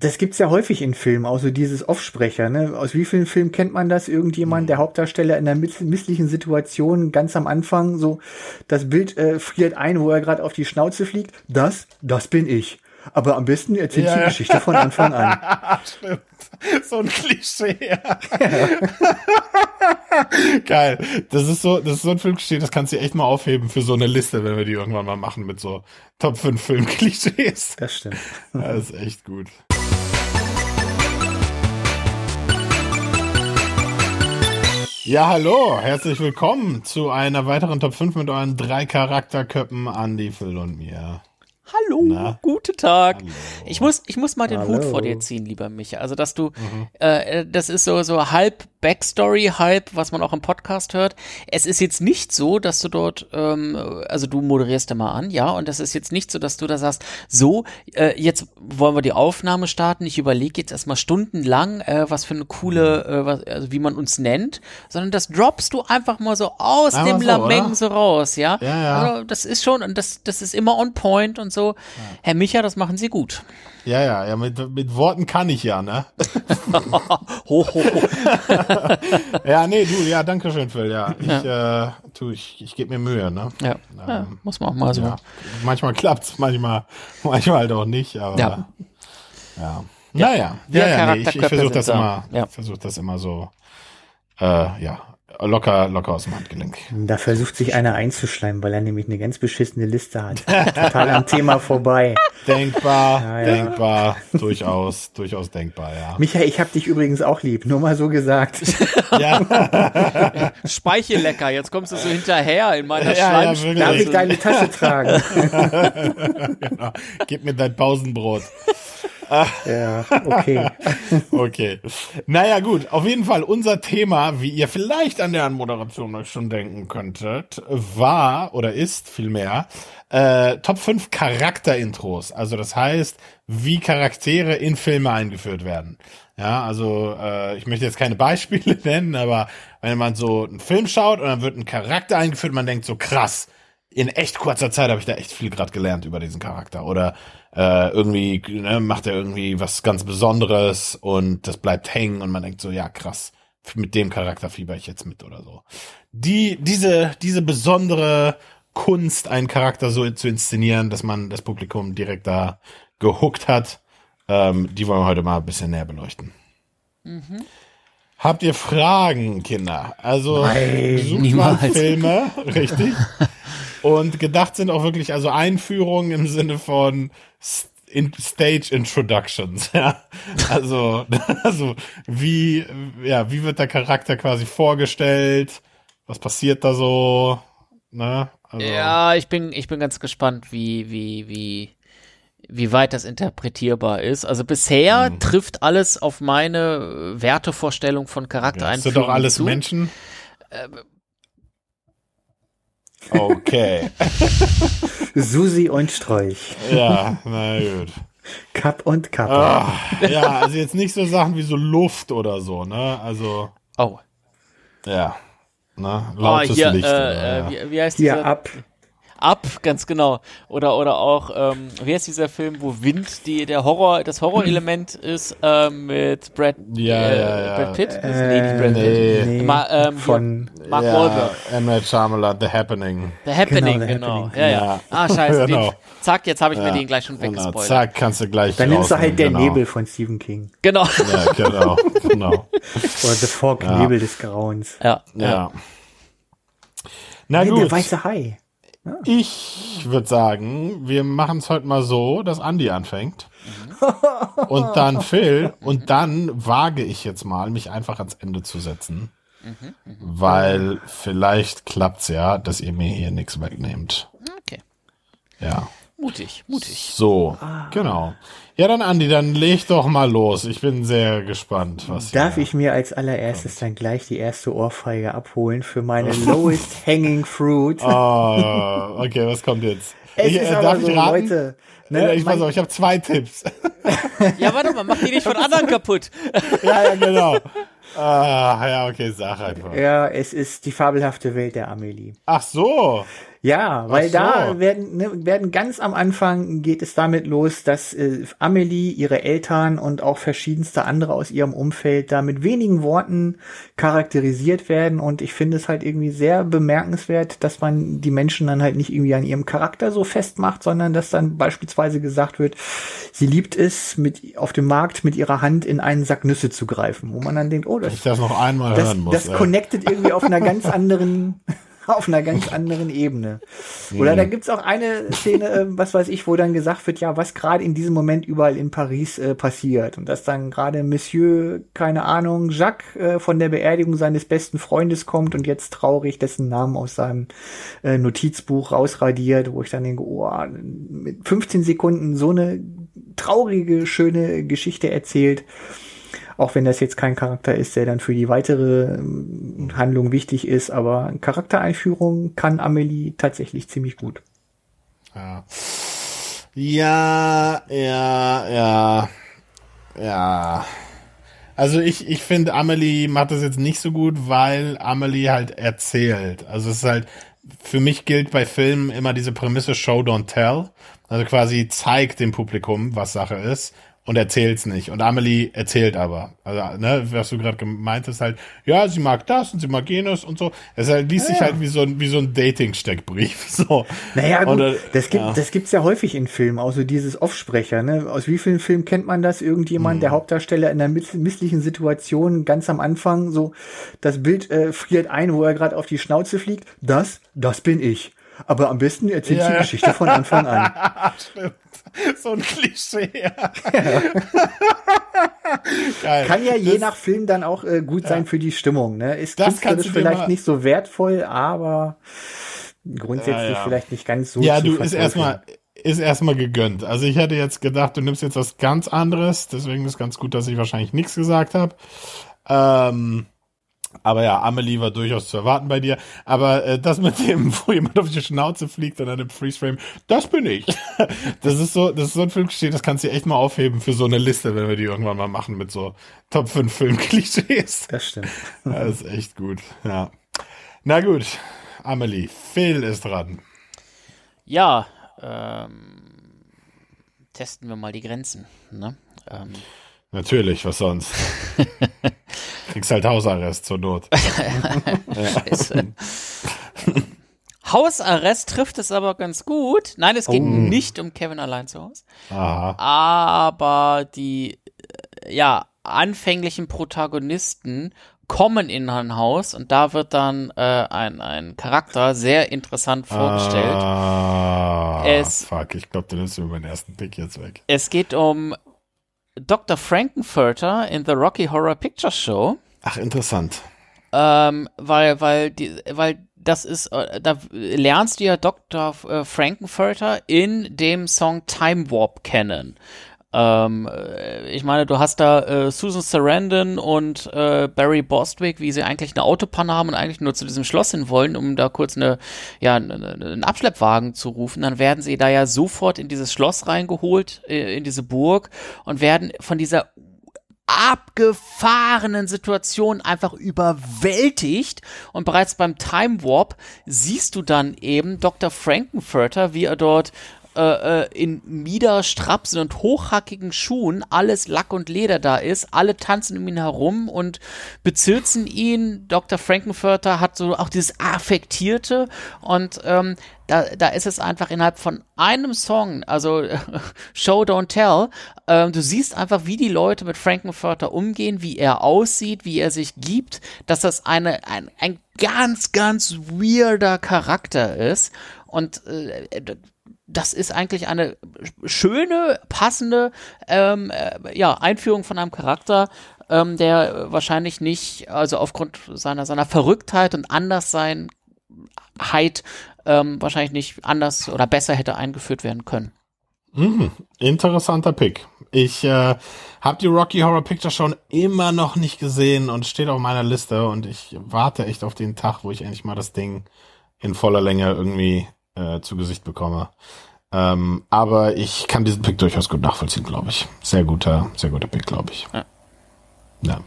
Das gibt's ja häufig in Filmen, auch so dieses Offsprecher. Ne? Aus wie vielen Filmen kennt man das? Irgendjemand, der Hauptdarsteller in einer misslichen Situation ganz am Anfang so das Bild äh, friert ein, wo er gerade auf die Schnauze fliegt. Das, das bin ich. Aber am besten erzählt ja, die ja. Geschichte von Anfang an. Stimmt. So ein Klischee. Ja. Geil. Das ist so, das ist so ein Filmklischee, das kannst du echt mal aufheben für so eine Liste, wenn wir die irgendwann mal machen mit so Top 5 Filmklischees. Das stimmt. Das ist echt gut. Ja, hallo, herzlich willkommen zu einer weiteren Top 5 mit euren drei Charakterköppen, Andy, Phil und mir. Hallo, Na? guten Tag. Hallo. Ich muss, ich muss mal den Hallo. Hut vor dir ziehen, lieber Micha. Also, dass du, mhm. äh, das ist so, so halb Backstory, halb, was man auch im Podcast hört. Es ist jetzt nicht so, dass du dort, ähm, also du moderierst immer an, ja, und das ist jetzt nicht so, dass du da sagst, so, äh, jetzt wollen wir die Aufnahme starten. Ich überlege jetzt erstmal stundenlang, äh, was für eine coole, äh, was, also wie man uns nennt, sondern das droppst du einfach mal so aus Einmal dem so, Lameng so raus, ja. Ja, ja. Also, das ist schon, und das, das ist immer on point und so. Ja. Herr Micha, das machen Sie gut. Ja, ja, ja, mit, mit Worten kann ich ja, ne? ho, ho, ho. ja, nee, du, ja, danke schön, Phil, ja. Ich, ja. Äh, tu, ich, ich gebe mir Mühe, ne? Ja. Ähm, ja, muss man auch mal so. Ja. Manchmal klappt's, manchmal, manchmal halt auch nicht, aber. Ja. Ja. Naja, ja, ja, ja nee, ich, ich versuche das immer, ja. versuche das immer so, äh, ja, locker, locker aus dem Handgelenk. Da versucht sich einer einzuschleimen, weil er nämlich eine ganz beschissene Liste hat. Total am Thema vorbei. Denkbar, ja, ja. denkbar, durchaus, durchaus denkbar, ja. Michael, ich hab dich übrigens auch lieb, nur mal so gesagt. ja. Speichellecker, jetzt kommst du so hinterher in meiner ja, ja, Darf ich deine Tasche tragen? genau. Gib mir dein Pausenbrot. Ja, okay. okay. Naja, gut. Auf jeden Fall, unser Thema, wie ihr vielleicht an der Anmoderation euch schon denken könntet, war oder ist vielmehr äh, Top 5 Charakterintros. Also das heißt, wie Charaktere in Filme eingeführt werden. Ja, also äh, ich möchte jetzt keine Beispiele nennen, aber wenn man so einen Film schaut und dann wird ein Charakter eingeführt, man denkt so krass, in echt kurzer Zeit habe ich da echt viel gerade gelernt über diesen Charakter. Oder äh, irgendwie ne, macht er irgendwie was ganz Besonderes und das bleibt hängen und man denkt so, ja krass, mit dem Charakter fieber ich jetzt mit oder so. Die, diese, diese besondere Kunst, einen Charakter so zu inszenieren, dass man das Publikum direkt da gehuckt hat, ähm, die wollen wir heute mal ein bisschen näher beleuchten. Mhm. Habt ihr Fragen, Kinder? Also Nein, sucht mal Filme, richtig? Und gedacht sind auch wirklich also Einführungen im Sinne von in Stage Introductions, ja. Also, also wie, ja, wie wird der Charakter quasi vorgestellt? Was passiert da so? Ne? Also, ja, ich bin, ich bin ganz gespannt, wie, wie, wie, wie weit das interpretierbar ist. Also bisher hm. trifft alles auf meine Wertevorstellung von Charaktereinführung. Ja, sind doch alles zu. Menschen? Äh, Okay. Susi und Strolch. Ja, na gut. Kapp und Kappe. Ah, ja, also jetzt nicht so Sachen wie so Luft oder so, ne? Also. Oh. Ja. Ne? Lautes oh, hier, Licht. Äh, oder, äh, wie, wie heißt dieser? Hier ab. Ab, ganz genau. Oder oder auch, ähm, wie heißt dieser Film, wo Wind die der Horror, das Horrorelement ist äh, mit Brad, ja, äh, ja, ja. Brad Pitt? Äh, nee, nicht Brad Pitt. Nee. Ma, ähm, Von Mark ja, Wahlberg. M. Night Shyamalan, The Happening. The Happening, genau. The genau. Happening. Ja, ja, Ah, scheiße. genau. Den, zack, jetzt habe ich mir den gleich schon genau. weggespoilert. Zack, kannst du gleich Dann nimmst du halt der genau. Nebel von Stephen King. Genau. Ja, genau. genau. Oder The Fog, Nebel des Grauens. Ja. Ja. Na Nein, gut. Der weiße Hai. Ich würde sagen, wir machen es heute mal so, dass Andy anfängt. und dann Phil. Und dann wage ich jetzt mal, mich einfach ans Ende zu setzen. weil vielleicht klappt's ja, dass ihr mir hier nichts wegnehmt. Okay. Ja. Mutig, mutig. So, ah. genau. Ja, dann Andi, dann leg doch mal los. Ich bin sehr gespannt, was. Darf ich mir als allererstes kommt. dann gleich die erste Ohrfeige abholen für meine lowest hanging fruit? Oh, okay, was kommt jetzt? Es ich, ist äh, darf so, ich raten? Leute. Ne, ich weiß auch, ich habe zwei Tipps. ja, warte mal, mach die nicht von anderen kaputt. ja, ja, genau. Ah, ja, okay, sag einfach. Ja, es ist die fabelhafte Welt der Amelie. Ach so. Ja, weil so. da werden, ne, werden ganz am Anfang geht es damit los, dass äh, Amelie, ihre Eltern und auch verschiedenste andere aus ihrem Umfeld da mit wenigen Worten charakterisiert werden. Und ich finde es halt irgendwie sehr bemerkenswert, dass man die Menschen dann halt nicht irgendwie an ihrem Charakter so festmacht, sondern dass dann beispielsweise gesagt wird, sie liebt es, mit auf dem Markt mit ihrer Hand in einen Sack Nüsse zu greifen, wo man dann denkt, oh, das, ich das noch einmal das, hören muss. Das ey. connectet irgendwie auf einer ganz anderen auf einer ganz anderen Ebene. Oder da gibt's auch eine Szene, äh, was weiß ich, wo dann gesagt wird, ja, was gerade in diesem Moment überall in Paris äh, passiert. Und dass dann gerade Monsieur, keine Ahnung, Jacques äh, von der Beerdigung seines besten Freundes kommt und jetzt traurig dessen Namen aus seinem äh, Notizbuch rausradiert, wo ich dann denke, oh, mit 15 Sekunden so eine traurige, schöne Geschichte erzählt. Auch wenn das jetzt kein Charakter ist, der dann für die weitere ähm, Handlung wichtig ist, aber Charaktereinführung kann Amelie tatsächlich ziemlich gut. Ja. Ja, ja, ja. Ja. Also ich, ich finde, Amelie macht das jetzt nicht so gut, weil Amelie halt erzählt. Also es ist halt, für mich gilt bei Filmen immer diese Prämisse Show, don't tell. Also quasi zeigt dem Publikum, was Sache ist und erzählt's nicht. Und Amelie erzählt aber. Also, ne, was du gerade gemeint hast, halt, ja, sie mag das und sie mag jenes und so. Es halt, liest ja, sich halt wie so ein, wie so ein Dating-Steckbrief. So. Naja, gut, und, das gibt, ja. das gibt's ja häufig in Filmen, auch so dieses Offsprecher, ne? Aus wie vielen Filmen kennt man das? Irgendjemand, hm. der Hauptdarsteller in einer misslichen Situation ganz am Anfang so, das Bild äh, friert ein, wo er gerade auf die Schnauze fliegt. Das, das bin ich. Aber am besten erzählt ja, die Geschichte von Anfang an. Stimmt. So ein Klischee. Geil. Kann ja je das, nach Film dann auch äh, gut sein für die Stimmung. Ne? Ist das künstlerisch vielleicht nicht so wertvoll, aber grundsätzlich ja, vielleicht nicht ganz so. Ja, du ist erstmal ist erstmal gegönnt. Also ich hätte jetzt gedacht, du nimmst jetzt was ganz anderes, deswegen ist ganz gut, dass ich wahrscheinlich nichts gesagt habe. Ähm, aber ja, Amelie war durchaus zu erwarten bei dir. Aber äh, das mit dem, wo jemand auf die Schnauze fliegt und dann im Freeze-Frame, das bin ich. das ist so, das ist so ein Filmklischee, das kannst du echt mal aufheben für so eine Liste, wenn wir die irgendwann mal machen mit so Top 5 Filmklischees. Das stimmt. das ist echt gut, ja. Na gut, Amelie, Phil ist dran. Ja, ähm, testen wir mal die Grenzen. Ne? Ähm, Natürlich, was sonst? Kriegst halt Hausarrest zur Not. Scheiße. Hausarrest trifft es aber ganz gut. Nein, es geht oh. nicht um Kevin allein zu Hause. Aha. Aber die, äh, ja, anfänglichen Protagonisten kommen in ein Haus und da wird dann äh, ein, ein Charakter sehr interessant vorgestellt. Ah, es, fuck, ich glaube, du nimmst mir meinen ersten Pick jetzt weg. Es geht um Dr. Frankenfurter in The Rocky Horror Picture Show. Ach, interessant. Ähm, weil, weil, die, weil das ist, äh, da lernst du ja Dr. Äh, Frankenfurter in dem Song Time Warp kennen. Ähm, äh, ich meine, du hast da äh, Susan Sarandon und äh, Barry Bostwick, wie sie eigentlich eine Autopanne haben und eigentlich nur zu diesem Schloss hin wollen, um da kurz eine, ja, einen Abschleppwagen zu rufen. Dann werden sie da ja sofort in dieses Schloss reingeholt, in diese Burg und werden von dieser abgefahrenen Situation einfach überwältigt und bereits beim Time Warp siehst du dann eben Dr. Frankenfurter, wie er dort in Miederstrapsen und hochhackigen Schuhen alles Lack und Leder da ist. Alle tanzen um ihn herum und bezirzen ihn. Dr. Frankenfurter hat so auch dieses Affektierte und ähm, da, da ist es einfach innerhalb von einem Song, also Show Don't Tell, ähm, du siehst einfach, wie die Leute mit Frankenfurter umgehen, wie er aussieht, wie er sich gibt, dass das eine, ein, ein ganz, ganz weirder Charakter ist. Und äh, das ist eigentlich eine schöne, passende ähm, äh, ja, Einführung von einem Charakter, ähm, der wahrscheinlich nicht, also aufgrund seiner, seiner Verrücktheit und Andersseinheit ähm, wahrscheinlich nicht anders oder besser hätte eingeführt werden können. Mhm, interessanter Pick. Ich äh, habe die Rocky Horror Picture schon immer noch nicht gesehen und steht auf meiner Liste und ich warte echt auf den Tag, wo ich endlich mal das Ding in voller Länge irgendwie äh, zu Gesicht bekomme. Ähm, aber ich kann diesen Pick durchaus gut nachvollziehen, glaube ich. Sehr guter, sehr guter Pick, glaube ich. Ja. ja.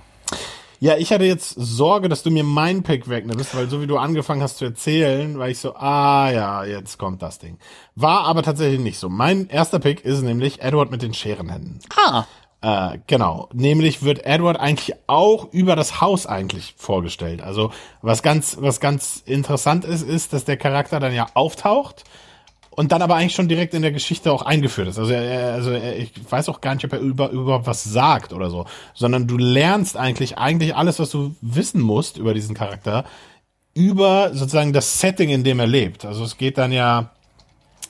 Ja, ich hatte jetzt Sorge, dass du mir meinen Pick wegnimmst, weil so wie du angefangen hast zu erzählen, war ich so, ah ja, jetzt kommt das Ding. War aber tatsächlich nicht so. Mein erster Pick ist nämlich Edward mit den Scherenhänden. Ah. Äh, genau. Nämlich wird Edward eigentlich auch über das Haus eigentlich vorgestellt. Also was ganz, was ganz interessant ist, ist, dass der Charakter dann ja auftaucht und dann aber eigentlich schon direkt in der Geschichte auch eingeführt ist. Also, er, also er, ich weiß auch gar nicht, ob er über, überhaupt was sagt oder so, sondern du lernst eigentlich eigentlich alles, was du wissen musst über diesen Charakter, über sozusagen das Setting, in dem er lebt. Also es geht dann ja,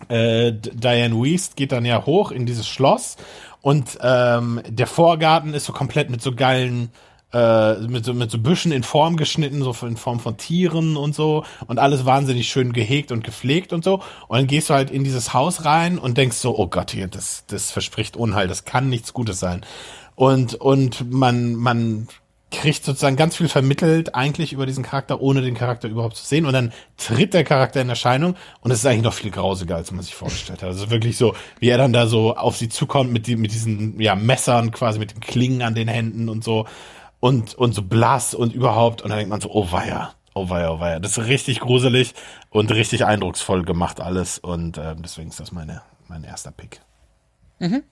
äh, Diane Weist geht dann ja hoch in dieses Schloss und ähm, der Vorgarten ist so komplett mit so geilen äh, mit so, mit so Büschen in Form geschnitten, so in Form von Tieren und so und alles wahnsinnig schön gehegt und gepflegt und so. Und dann gehst du halt in dieses Haus rein und denkst so, oh Gott, hier, das, das verspricht Unheil, das kann nichts Gutes sein. Und, und man, man kriegt sozusagen ganz viel vermittelt eigentlich über diesen Charakter, ohne den Charakter überhaupt zu sehen. Und dann tritt der Charakter in Erscheinung und es ist eigentlich noch viel grausiger, als man sich vorgestellt hat. Also wirklich so, wie er dann da so auf sie zukommt mit, die, mit diesen ja, Messern quasi, mit den Klingen an den Händen und so und, und so blass und überhaupt. Und dann denkt man so, oh weia, oh weia, oh weia. Das ist richtig gruselig und richtig eindrucksvoll gemacht alles. Und äh, deswegen ist das meine, mein erster Pick. Mhm.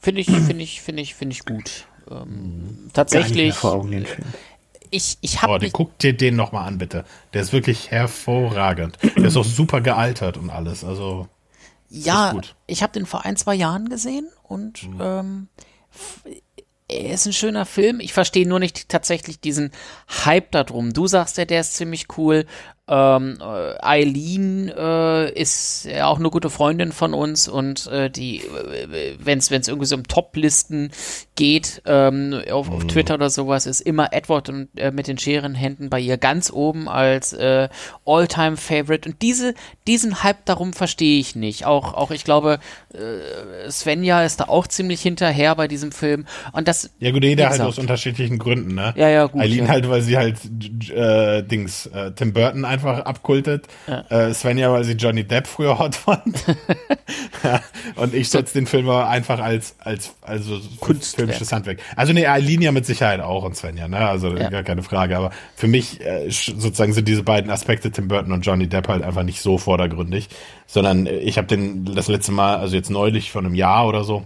Finde ich, finde ich, finde ich, finde ich gut. Ähm, tatsächlich. Vor Augen, den Film. Ich, ich habe. Oh, den, guck dir den nochmal an, bitte. Der ist wirklich hervorragend. Der ist auch super gealtert und alles. Also. Ja, ich habe den vor ein, zwei Jahren gesehen und mhm. ähm, er ist ein schöner Film. Ich verstehe nur nicht tatsächlich diesen Hype darum. Du sagst ja, der ist ziemlich cool. Ähm, äh, Eileen äh, ist ja auch eine gute Freundin von uns und äh, die, äh, wenn es irgendwie so um Top-Listen geht, ähm, auf, auf, mhm. Twitter oder sowas, ist immer Edward und, äh, mit den Scherenhänden bei ihr ganz oben als äh, All-Time-Favorite. Und diese, diesen Hype darum verstehe ich nicht. Auch, auch ich glaube, äh, Svenja ist da auch ziemlich hinterher bei diesem Film. Und das. Ja, gut, jeder halt aus unterschiedlichen Gründen, ne? Ja, ja, gut. Eileen ja. halt, weil sie halt Dings, Tim Burton einfach abkultet. Ja. Äh, Svenja, weil sie Johnny Depp früher hot fand. ja, und ich setze den Film aber einfach als, als also filmisches Handwerk. Also ne, Aline ja mit Sicherheit auch und Svenja, ne? Also ja. gar keine Frage. Aber für mich äh, sozusagen sind diese beiden Aspekte, Tim Burton und Johnny Depp, halt einfach nicht so vordergründig. Sondern äh, ich habe den das letzte Mal, also jetzt neulich von einem Jahr oder so,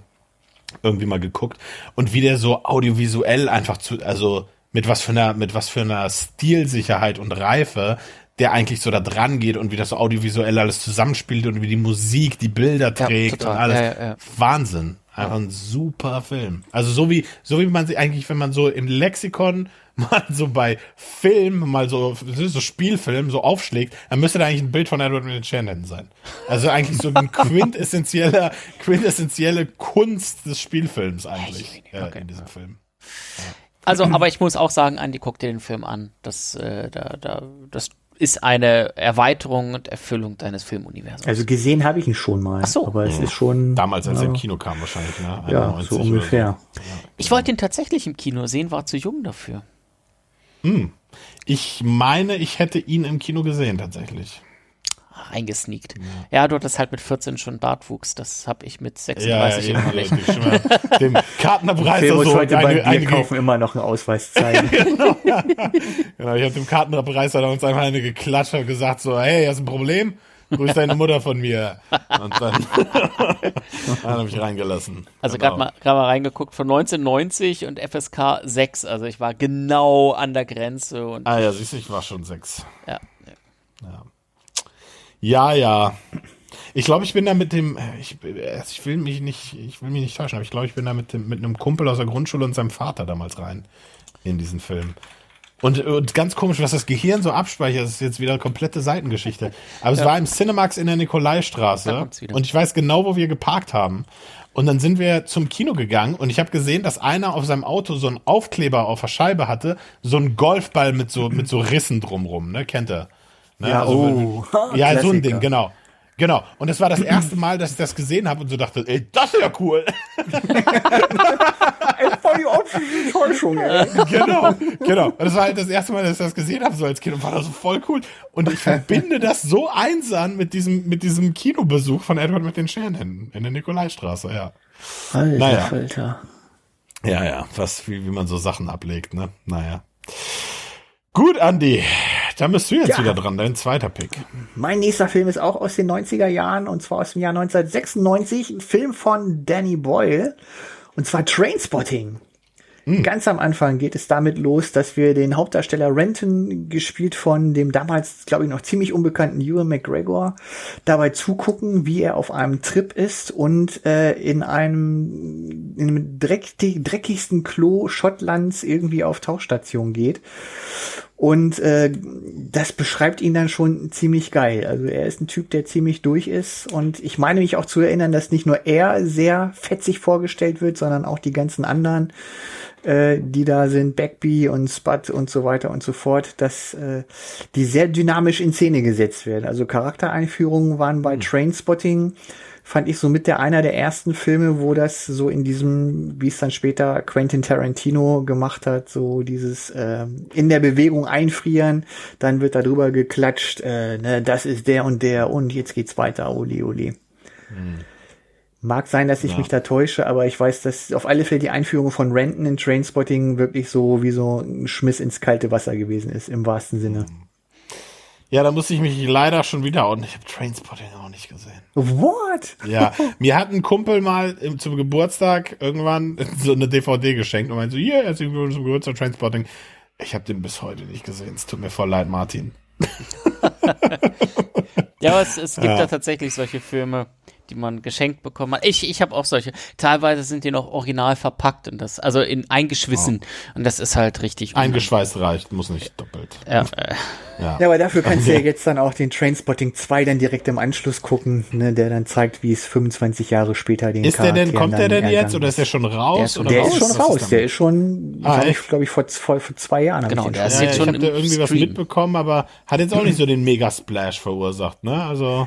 irgendwie mal geguckt. Und wie der so audiovisuell einfach zu, also mit was für einer, mit was für einer Stilsicherheit und Reife der eigentlich so da dran geht und wie das so audiovisuell alles zusammenspielt und wie die Musik die Bilder trägt ja, und alles. Ja, ja, Wahnsinn. Einfach ein super Film. Also so wie, so wie man sich eigentlich, wenn man so im Lexikon mal so bei Film, mal so, so Spielfilm so aufschlägt, dann müsste da eigentlich ein Bild von Edward Shanahan sein. Also eigentlich so ein quintessentieller, quintessentielle Kunst des Spielfilms eigentlich okay. äh, in diesem Film. Also, aber ich muss auch sagen, Andi, guck dir den Film an. Das, äh, da, da, das ist eine Erweiterung und Erfüllung deines Filmuniversums. Also gesehen habe ich ihn schon mal. Ach so. Aber es ist schon. Damals, als ja, er im Kino kam, wahrscheinlich, ne? Ja, so ungefähr. So. Ich wollte ihn tatsächlich im Kino sehen, war zu jung dafür. Hm. Ich meine, ich hätte ihn im Kino gesehen, tatsächlich reingesneakt. Ja. ja, du hattest halt mit 14 schon Bartwuchs, das habe ich mit 36 ja, ja, immer nicht. Dem Kartenabreißer so heute eine, beim kaufen immer noch einen Ausweis zeigen. genau, genau, ich habe dem Kartenabreißer da uns einmal eine geklatscht und gesagt so, hey, hast du ein Problem? Grüß deine Mutter von mir. Und dann, dann habe ich reingelassen. Also genau. gerade mal, mal reingeguckt von 1990 und FSK 6. Also ich war genau an der Grenze. Und ah ja, siehst du, ich war schon 6. Ja. ja. Ja, ja. Ich glaube, ich bin da mit dem, ich, ich, will mich nicht, ich will mich nicht täuschen, aber ich glaube, ich bin da mit, dem, mit einem Kumpel aus der Grundschule und seinem Vater damals rein in diesen Film. Und, und ganz komisch, was das Gehirn so abspeichert, das ist jetzt wieder eine komplette Seitengeschichte. Aber es ja. war im Cinemax in der Nikolaistraße und ich weiß genau, wo wir geparkt haben. Und dann sind wir zum Kino gegangen und ich habe gesehen, dass einer auf seinem Auto so einen Aufkleber auf der Scheibe hatte, so einen Golfball mit so, mit so Rissen drumrum, ne? Kennt er? Ne? Ja, also, oh. ja so ein Ding, genau. Genau. Und das war das erste Mal, dass ich das gesehen habe und so dachte, ey, das ist ja cool. ey, voll die optische Täuschung, ey. Genau, genau. Und das war halt das erste Mal, dass ich das gesehen habe, so als Kind und war das so voll cool. Und ich verbinde das so einsam mit diesem, mit diesem Kinobesuch von Edward mit den Scherenhänden in der Nikolaistraße, ja. Alter, naja. Alter. Ja, ja, was, wie, wie man so Sachen ablegt, ne? Naja. Gut, Andi, dann bist du jetzt ja. wieder dran, dein zweiter Pick. Mein nächster Film ist auch aus den 90er Jahren und zwar aus dem Jahr 1996, ein Film von Danny Boyle und zwar Trainspotting. Mhm. Ganz am Anfang geht es damit los, dass wir den Hauptdarsteller Renton, gespielt von dem damals, glaube ich, noch ziemlich unbekannten Ewan McGregor, dabei zugucken, wie er auf einem Trip ist und äh, in einem, in einem dreck, dreckigsten Klo Schottlands irgendwie auf Tauchstation geht. Und äh, das beschreibt ihn dann schon ziemlich geil. Also er ist ein Typ, der ziemlich durch ist. Und ich meine mich auch zu erinnern, dass nicht nur er sehr fetzig vorgestellt wird, sondern auch die ganzen anderen äh, die da sind, Backby und Spud und so weiter und so fort, dass äh, die sehr dynamisch in Szene gesetzt werden. Also Charaktereinführungen waren bei mhm. Trainspotting fand ich so mit der einer der ersten Filme, wo das so in diesem, wie es dann später Quentin Tarantino gemacht hat, so dieses äh, in der Bewegung einfrieren, dann wird darüber geklatscht, äh, ne, das ist der und der und jetzt geht's weiter, Oli, Oli. Hm. Mag sein, dass ich ja. mich da täusche, aber ich weiß, dass auf alle Fälle die Einführung von Renton in Trainspotting wirklich so wie so ein Schmiss ins kalte Wasser gewesen ist, im wahrsten Sinne. Ja, da muss ich mich leider schon wieder und ich habe Trainspotting auch nicht gesehen. What? Ja, mir hat ein Kumpel mal zum Geburtstag irgendwann so eine DVD geschenkt und meinte so, hier, herzlich willkommen zum Geburtstag Trainspotting. Ich habe den bis heute nicht gesehen. Es tut mir voll leid, Martin. ja, aber es, es gibt ja. da tatsächlich solche Filme die man geschenkt bekommen hat. Ich, ich habe auch solche. Teilweise sind die noch original verpackt und das, also in eingeschwissen. Oh. Und das ist halt richtig. Eingeschweißt reicht, muss nicht doppelt. Ja. Äh. Ja. ja, aber dafür kannst du ja jetzt dann auch den Trainspotting 2 dann direkt im Anschluss gucken, ne, der dann zeigt, wie es 25 Jahre später den Ist der denn, kommt der denn jetzt oder ist der schon raus? Der ist, oder der raus? ist schon raus, ist der ist schon, ah, glaube ich, glaub ich, vor, vor, vor zwei Jahren. Genau, der ist ja, jetzt schon. Ich habe da irgendwie Stream. was mitbekommen, aber hat jetzt auch nicht so den Mega-Splash verursacht, ne? Also.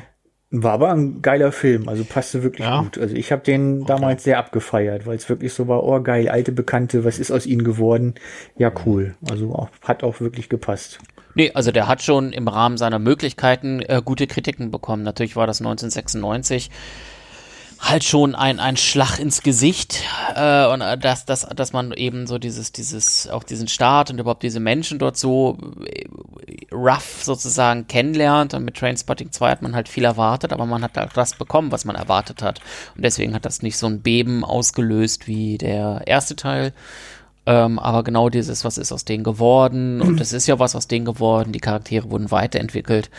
War aber ein geiler Film, also passte wirklich ja. gut. Also ich habe den okay. damals sehr abgefeiert, weil es wirklich so war, oh geil, alte Bekannte, was ist aus ihnen geworden? Ja, cool. Also auch, hat auch wirklich gepasst. Nee, also der hat schon im Rahmen seiner Möglichkeiten äh, gute Kritiken bekommen. Natürlich war das 1996 halt schon ein, ein Schlag ins Gesicht äh, und äh, dass, dass, dass man eben so dieses, dieses, auch diesen Staat und überhaupt diese Menschen dort so äh, rough sozusagen kennenlernt. Und mit Trainspotting 2 hat man halt viel erwartet, aber man hat halt das bekommen, was man erwartet hat. Und deswegen hat das nicht so ein Beben ausgelöst wie der erste Teil. Ähm, aber genau dieses, was ist aus denen geworden? Und es ist ja was aus denen geworden, die Charaktere wurden weiterentwickelt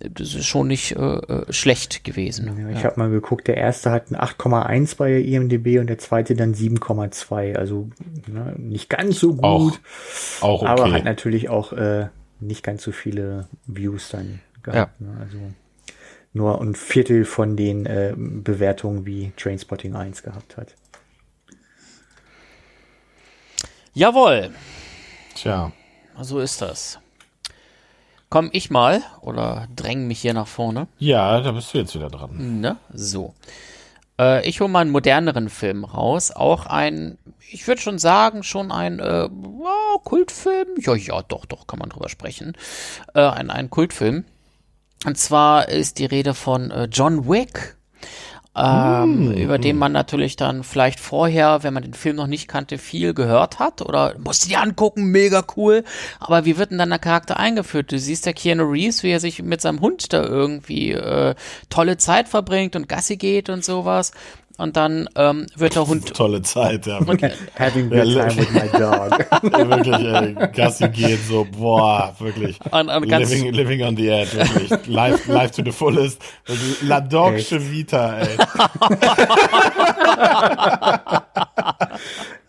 das ist schon nicht äh, äh schlecht gewesen. Ja, ich ja. habe mal geguckt, der erste hat ein 8,1 bei IMDB und der zweite dann 7,2. Also ne, nicht ganz so gut, auch, auch okay. aber hat natürlich auch äh, nicht ganz so viele Views dann gehabt. Ja. Ne? Also nur ein Viertel von den äh, Bewertungen wie Trainspotting 1 gehabt hat. Jawohl. Tja. So ist das. Komm ich mal oder dräng mich hier nach vorne? Ja, da bist du jetzt wieder dran. Ne? So. Äh, ich hole mal einen moderneren Film raus. Auch ein, ich würde schon sagen, schon ein äh, wow, Kultfilm. Ja, ja, doch, doch, kann man drüber sprechen. Äh, ein, ein Kultfilm. Und zwar ist die Rede von äh, John Wick ähm, mm. über den man natürlich dann vielleicht vorher, wenn man den Film noch nicht kannte, viel gehört hat oder musste die angucken, mega cool. Aber wie wird denn dann der Charakter eingeführt? Du siehst ja Keanu Reeves, wie er sich mit seinem Hund da irgendwie äh, tolle Zeit verbringt und Gassi geht und sowas und dann ähm, wird der Hund. Tolle Zeit, ja. Und, Having good time with my dog. ja, wirklich, ey, Gassi geht so, boah, wirklich. Und, und living, living on the edge, wirklich. Life, life to the fullest. La Dogsche Vita, ey.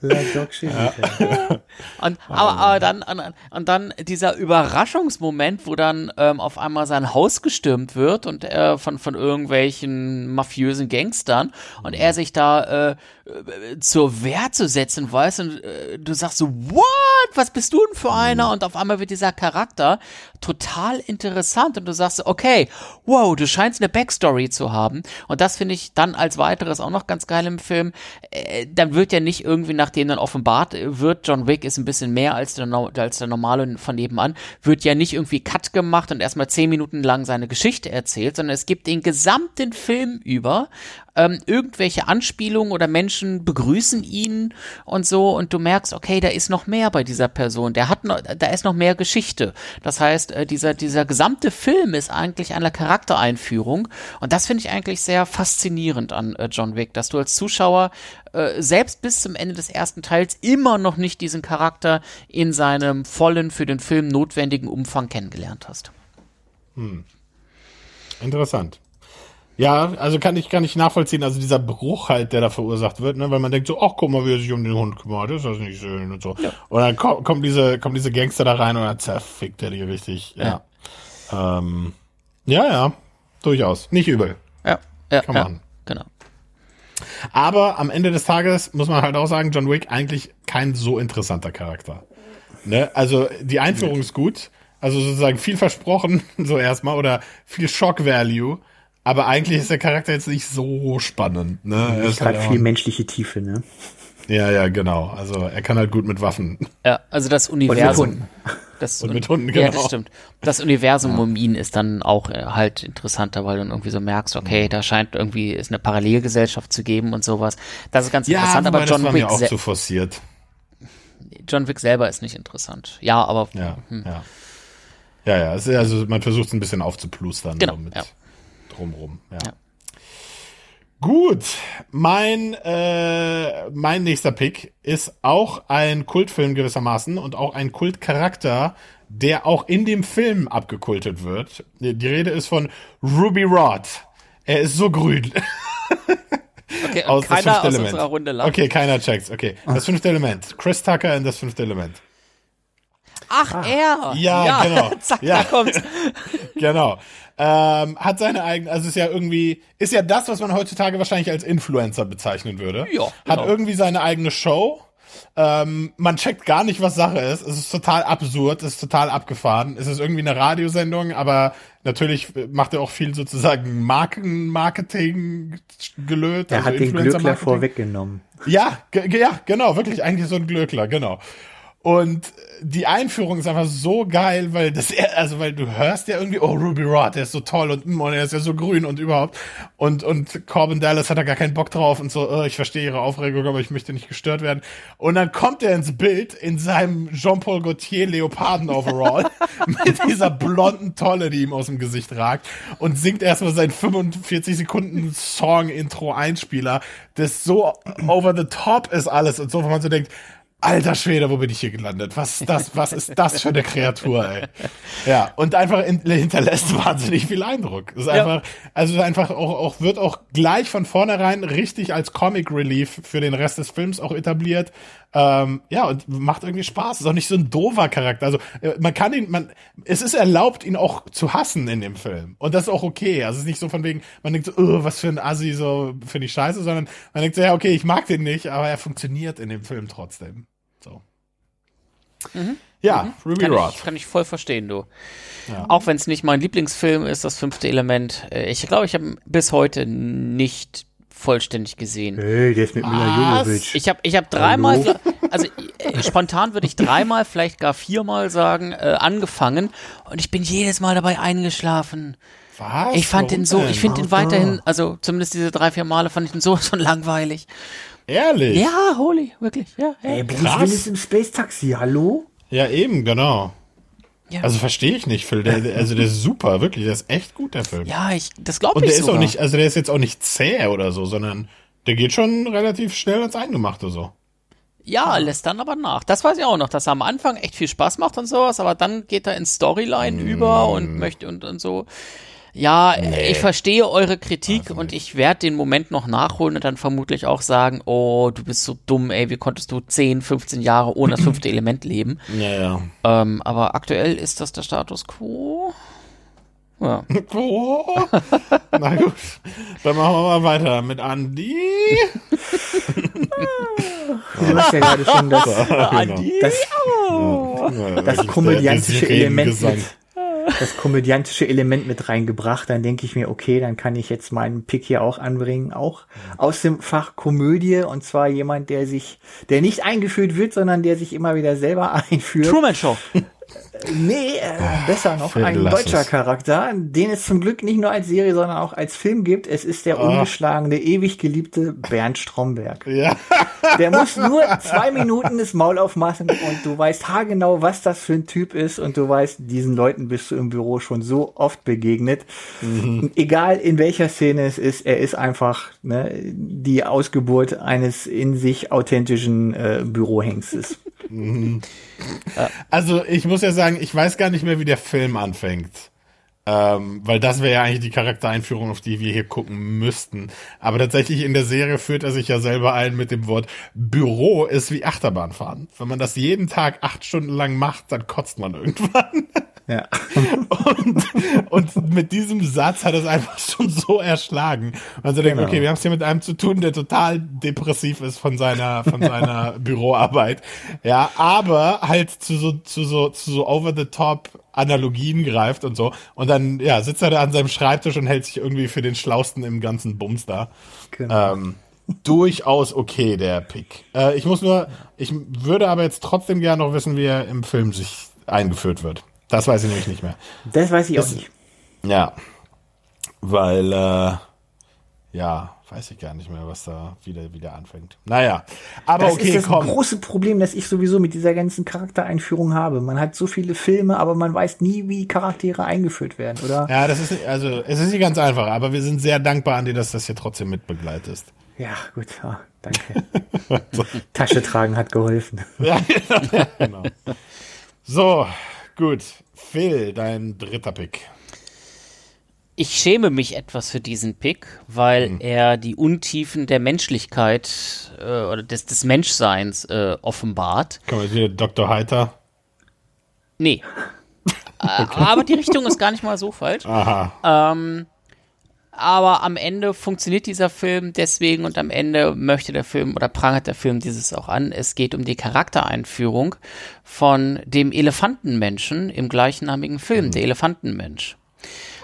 La Dogsche Vita. Und, aber, aber dann, und, und, dann dieser Überraschungsmoment, wo dann ähm, auf einmal sein Haus gestürmt wird und äh, von, von irgendwelchen mafiösen Gangstern und er sich da äh, äh, zur Wehr zu setzen weiß und äh, du sagst so, what? Was bist du denn für einer? Und auf einmal wird dieser Charakter total interessant und du sagst, okay, wow, du scheinst eine Backstory zu haben. Und das finde ich dann als weiteres auch noch ganz geil im Film. Äh, dann wird ja nicht irgendwie, nachdem dann offenbart wird, John Wick ist ein bisschen mehr als der, als der normale von nebenan, wird ja nicht irgendwie Cut gemacht und erstmal zehn Minuten lang seine Geschichte erzählt, sondern es gibt den gesamten Film über ähm, irgendwelche Anspielungen oder Menschen begrüßen ihn und so und du merkst, okay, da ist noch mehr bei dieser Person. Der hat noch, da ist noch mehr Geschichte. Das heißt, äh, dieser, dieser gesamte Film ist eigentlich eine Charaktereinführung und das finde ich eigentlich sehr faszinierend an äh, John Wick, dass du als Zuschauer äh, selbst bis zum Ende des ersten Teils immer noch nicht diesen Charakter in seinem vollen, für den Film notwendigen Umfang kennengelernt hast. Hm. Interessant. Ja, also kann ich, kann ich nachvollziehen, also dieser Bruch halt, der da verursacht wird, ne, weil man denkt so, ach, guck mal, wie er sich um den Hund kümmert, ist das nicht schön und so. Ja. Und dann kommt, kommt diese, kommt diese Gangster da rein und dann zerfickt er die richtig, ja. Ja, ähm, ja, ja, durchaus. Nicht übel. Ja, ja, kann man. Ja, genau. Aber am Ende des Tages muss man halt auch sagen, John Wick eigentlich kein so interessanter Charakter. Ne? Also die Einführung ist gut, also sozusagen viel versprochen, so erstmal, oder viel Shock Value. Aber eigentlich ist der Charakter jetzt nicht so spannend. Ne? Er ist halt viel menschliche Tiefe, ne? Ja, ja, genau. Also er kann halt gut mit Waffen. Ja, also das Universum. Und mit Hunden. Das, und mit Hunden, genau. Ja, das stimmt. Das Universum ja. um ihn ist dann auch äh, halt interessanter, weil du irgendwie so merkst, okay, mhm. da scheint irgendwie ist eine Parallelgesellschaft zu geben und sowas. Das ist ganz ja, interessant, aber John das war Wick mir auch zu forciert. John Wick selber ist nicht interessant. Ja, aber ja, hm. ja. Ja, ja, also man versucht es ein bisschen aufzuplustern. Genau, so mit ja. Drumrum. Ja. ja. Gut, mein, äh, mein nächster Pick ist auch ein Kultfilm gewissermaßen und auch ein Kultcharakter, der auch in dem Film abgekultet wird. Die Rede ist von Ruby Rod. Er ist so grün. Okay, aus keiner aus unserer Runde lacht. Okay, keiner checks. Okay, das fünfte Element. Chris Tucker in das fünfte Element. Ach, ah. er. Ja, ja, genau. Zack, ja. da kommt's. genau. Ähm, hat seine eigene, also ist ja irgendwie, ist ja das, was man heutzutage wahrscheinlich als Influencer bezeichnen würde. Ja. Genau. Hat irgendwie seine eigene Show. Ähm, man checkt gar nicht, was Sache ist. Es ist total absurd, es ist total abgefahren. Es ist irgendwie eine Radiosendung, aber natürlich macht er auch viel sozusagen Markenmarketing gelöt. Er also hat den Glöckler vorweggenommen. Ja, ja, genau, wirklich eigentlich so ein Glöckler, genau. Und die Einführung ist einfach so geil, weil das, also weil du hörst ja irgendwie, oh, Ruby Rod, der ist so toll und, mm, und er ist ja so grün und überhaupt. Und, und Corbin Dallas hat da gar keinen Bock drauf und so, oh, ich verstehe ihre Aufregung, aber ich möchte nicht gestört werden. Und dann kommt er ins Bild in seinem Jean-Paul Gaultier Leoparden-Overall mit dieser blonden Tolle, die ihm aus dem Gesicht ragt und singt erstmal sein 45 Sekunden Song-Intro-Einspieler, das so over the top ist alles und so, wo man so denkt, Alter Schwede, wo bin ich hier gelandet? Was ist das, was ist das für eine Kreatur, ey? Ja, und einfach in, hinterlässt wahnsinnig viel Eindruck. ist einfach, ja. also einfach auch, auch, wird auch gleich von vornherein richtig als Comic Relief für den Rest des Films auch etabliert. Ähm, ja, und macht irgendwie Spaß. Ist auch nicht so ein doofer Charakter. Also, äh, man kann ihn, man, es ist erlaubt, ihn auch zu hassen in dem Film. Und das ist auch okay. Also, es ist nicht so von wegen, man denkt so, oh, was für ein Assi, so, finde ich scheiße, sondern man denkt so, ja, okay, ich mag den nicht, aber er funktioniert in dem Film trotzdem. So. Mhm. Ja, mhm. Ruby kann Rod. Ich, kann ich voll verstehen, du. Ja. Auch wenn es nicht mein Lieblingsfilm ist, das fünfte Element. Äh, ich glaube, ich habe bis heute nicht vollständig gesehen. Hey, der ist mit Mila Jovovich. Ich habe ich hab dreimal, also äh, spontan würde ich dreimal, vielleicht gar viermal sagen, äh, angefangen und ich bin jedes Mal dabei eingeschlafen. Was? Ich fand den so, ich finde den weiterhin, also zumindest diese drei, vier Male fand ich den so schon langweilig. Ehrlich? Ja, holy, wirklich, ja. ja. Ey, Bruce Willis im Space Taxi, hallo? Ja, eben, genau. Ja. Also verstehe ich nicht, Phil. Der, also der ist super, wirklich. Der ist echt gut, der Film. Ja, ich, das glaube ich Und der sogar. ist auch nicht, also der ist jetzt auch nicht zäh oder so, sondern der geht schon relativ schnell ans Eingemachte so. Ja, lässt dann aber nach. Das weiß ich auch noch, dass er am Anfang echt viel Spaß macht und sowas, aber dann geht er ins Storyline mm. über und möchte und, und so. Ja, nee. ich verstehe eure Kritik also und ich werde den Moment noch nachholen und dann vermutlich auch sagen, oh, du bist so dumm, ey, wie konntest du 10, 15 Jahre ohne das fünfte Element leben? Ja, ja. Ähm, aber aktuell ist das der Status quo. Ja. Oh. Na gut, dann machen wir mal weiter mit Andy. du hast ja gerade schon das, Andi? das, das, das komödiantische Element mit, das komödiantische Element mit reingebracht, dann denke ich mir, okay, dann kann ich jetzt meinen Pick hier auch anbringen, auch aus dem Fach Komödie und zwar jemand, der sich, der nicht eingeführt wird, sondern der sich immer wieder selber einführt. Truman Show. Nee, äh, besser noch, ein deutscher es. Charakter, den es zum Glück nicht nur als Serie, sondern auch als Film gibt. Es ist der oh. ungeschlagene, ewig geliebte Bernd Stromberg. Ja. Der muss nur zwei Minuten das Maul aufmachen und du weißt haargenau, was das für ein Typ ist und du weißt, diesen Leuten bist du im Büro schon so oft begegnet. Mhm. Egal in welcher Szene es ist, er ist einfach ne, die Ausgeburt eines in sich authentischen äh, Bürohengstes. Mhm. Also ich muss ja sagen, ich weiß gar nicht mehr, wie der Film anfängt. Ähm, weil das wäre ja eigentlich die Charaktereinführung, auf die wir hier gucken müssten. Aber tatsächlich in der Serie führt er sich ja selber ein mit dem Wort Büro ist wie Achterbahnfahren. Wenn man das jeden Tag acht Stunden lang macht, dann kotzt man irgendwann. Ja. und, und mit diesem Satz hat es einfach schon so erschlagen. Und so denkt, genau. okay, wir haben es hier mit einem zu tun, der total depressiv ist von seiner, von seiner Büroarbeit. Ja, aber halt zu so, zu so, zu so over the top Analogien greift und so. Und dann, ja, sitzt er da an seinem Schreibtisch und hält sich irgendwie für den Schlausten im ganzen Bums da. Genau. Ähm, durchaus okay, der Pick. Äh, ich muss nur, ich würde aber jetzt trotzdem gerne noch wissen, wie er im Film sich eingeführt wird. Das weiß ich nämlich nicht mehr. Das weiß ich das, auch nicht. Ja. Weil, äh, ja, weiß ich gar nicht mehr, was da wieder, wieder anfängt. Naja, aber das okay, ist das komm. große Problem, das ich sowieso mit dieser ganzen Charaktereinführung habe. Man hat so viele Filme, aber man weiß nie, wie Charaktere eingeführt werden, oder? Ja, das ist, also, es ist nicht ganz einfach, aber wir sind sehr dankbar an dir, dass das hier trotzdem mitbegleitest. Ja, gut, oh, danke. Tasche tragen hat geholfen. ja, genau. So, Gut, Phil, dein dritter Pick. Ich schäme mich etwas für diesen Pick, weil hm. er die Untiefen der Menschlichkeit äh, oder des, des Menschseins äh, offenbart. Kann man hier Dr. Heiter? Nee. okay. Aber die Richtung ist gar nicht mal so falsch. Aha. Ähm, aber am Ende funktioniert dieser Film deswegen und am Ende möchte der Film oder prangert der Film dieses auch an. Es geht um die Charaktereinführung von dem Elefantenmenschen im gleichnamigen Film, mhm. der Elefantenmensch.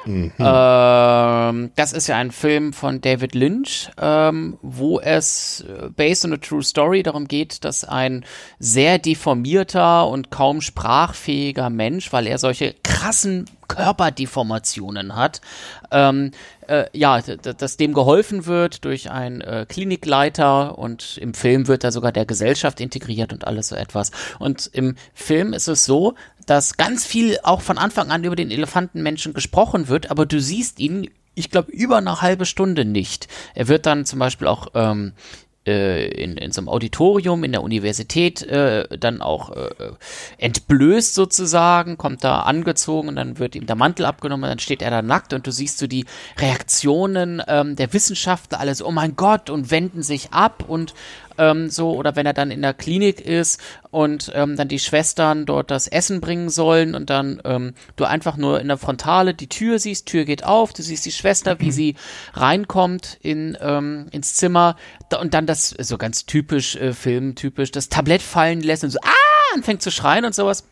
Mhm. Ähm, das ist ja ein Film von David Lynch, ähm, wo es äh, based on a true story darum geht, dass ein sehr deformierter und kaum sprachfähiger Mensch, weil er solche krassen Körperdeformationen hat, ähm, äh, ja, dass dem geholfen wird durch einen äh, Klinikleiter und im Film wird er sogar der Gesellschaft integriert und alles so etwas. Und im Film ist es so, dass ganz viel auch von Anfang an über den Elefantenmenschen gesprochen wird, aber du siehst ihn ich glaube, über eine halbe Stunde nicht. Er wird dann zum Beispiel auch ähm, äh, in, in so einem Auditorium in der Universität äh, dann auch äh, entblößt sozusagen, kommt da angezogen und dann wird ihm der Mantel abgenommen und dann steht er da nackt und du siehst so die Reaktionen ähm, der Wissenschaftler, alles, oh mein Gott, und wenden sich ab und ähm, so, oder wenn er dann in der Klinik ist und ähm, dann die Schwestern dort das Essen bringen sollen und dann ähm, du einfach nur in der Frontale die Tür siehst, Tür geht auf, du siehst die Schwester, wie sie reinkommt in, ähm, ins Zimmer und dann das, so ganz typisch, äh, filmtypisch, das Tablett fallen lässt und so, ah, anfängt zu schreien und sowas.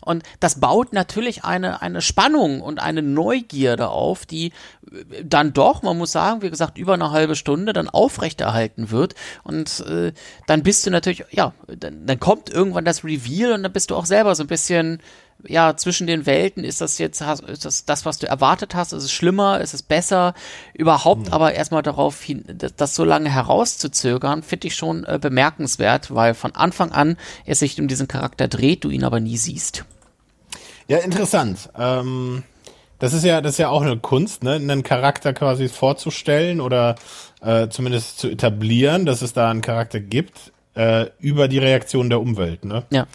Und das baut natürlich eine, eine Spannung und eine Neugierde auf, die äh, dann doch, man muss sagen, wie gesagt, über eine halbe Stunde dann aufrechterhalten wird. Und äh, dann bist du natürlich, ja, dann, dann kommt irgendwann das Reveal und dann bist du auch selber so ein bisschen ja, zwischen den Welten, ist das jetzt, ist das, das was du erwartet hast, ist es schlimmer, ist es besser? Überhaupt mhm. aber erstmal darauf hin, das, so lange herauszuzögern, finde ich schon äh, bemerkenswert, weil von Anfang an es sich um diesen Charakter dreht, du ihn aber nie siehst. Ja, interessant. Ähm, das ist ja, das ist ja auch eine Kunst, ne, einen Charakter quasi vorzustellen oder äh, zumindest zu etablieren, dass es da einen Charakter gibt, äh, über die Reaktion der Umwelt, ne? Ja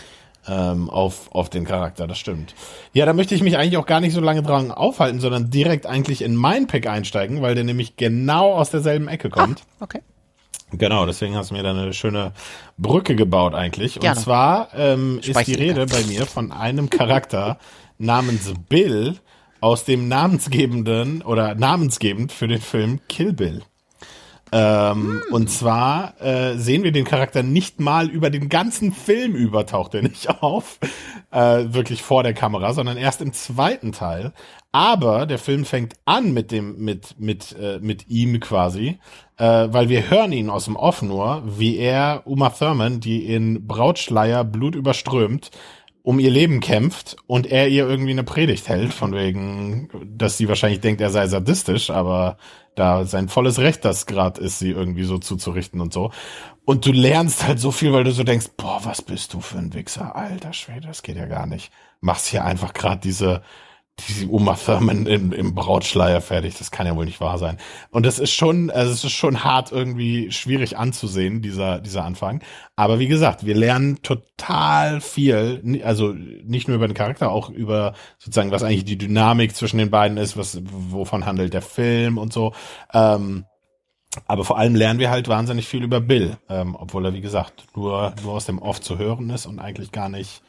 ähm, auf, auf den Charakter, das stimmt. Ja, da möchte ich mich eigentlich auch gar nicht so lange dran aufhalten, sondern direkt eigentlich in mein Pack einsteigen, weil der nämlich genau aus derselben Ecke kommt. Ah, okay. Genau, deswegen hast du mir da eine schöne Brücke gebaut eigentlich. Gerne. Und zwar ähm, ist die Rede bei mir von einem Charakter namens Bill aus dem namensgebenden oder namensgebend für den Film Kill Bill. Ähm, hm. Und zwar äh, sehen wir den Charakter nicht mal über den ganzen Film über, taucht er nicht auf, äh, wirklich vor der Kamera, sondern erst im zweiten Teil. Aber der Film fängt an mit dem, mit, mit, äh, mit ihm quasi, äh, weil wir hören ihn aus dem Off nur, wie er Uma Thurman, die in Brautschleier Blut überströmt, um ihr Leben kämpft und er ihr irgendwie eine Predigt hält, von wegen, dass sie wahrscheinlich denkt, er sei sadistisch, aber da sein volles Recht das gerade ist, sie irgendwie so zuzurichten und so. Und du lernst halt so viel, weil du so denkst, boah, was bist du für ein Wichser, alter Schwede, das geht ja gar nicht. Machst hier einfach gerade diese die Uma Thurman im, im Brautschleier fertig. Das kann ja wohl nicht wahr sein. Und das ist schon, also es ist schon hart irgendwie schwierig anzusehen, dieser, dieser Anfang. Aber wie gesagt, wir lernen total viel, also nicht nur über den Charakter, auch über sozusagen, was eigentlich die Dynamik zwischen den beiden ist, was, wovon handelt der Film und so. Ähm, aber vor allem lernen wir halt wahnsinnig viel über Bill, ähm, obwohl er, wie gesagt, nur, nur aus dem Off zu hören ist und eigentlich gar nicht,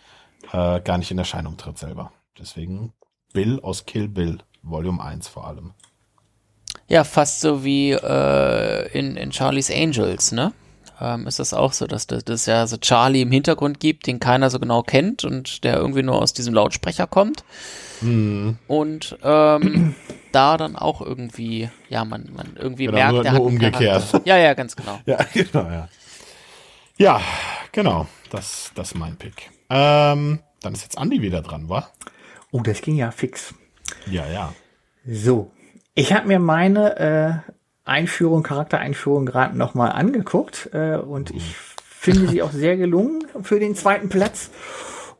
äh, gar nicht in Erscheinung tritt selber. Deswegen Bill aus Kill Bill, Volume 1 vor allem. Ja, fast so wie äh, in, in Charlie's Angels, ne? Ähm, ist das auch so, dass das ja so Charlie im Hintergrund gibt, den keiner so genau kennt und der irgendwie nur aus diesem Lautsprecher kommt. Mhm. Und ähm, da dann auch irgendwie, ja, man, man irgendwie genau, merkt, nur, der nur hat umgekehrt. Charakter. Ja, ja, ganz genau. ja, genau, ja. Ja, genau. Das, das ist mein Pick. Ähm, dann ist jetzt Andi wieder dran, wa? Oh, das ging ja fix. Ja, ja. So, ich habe mir meine äh, Einführung, Charaktereinführung gerade nochmal angeguckt äh, und ich finde sie auch sehr gelungen für den zweiten Platz.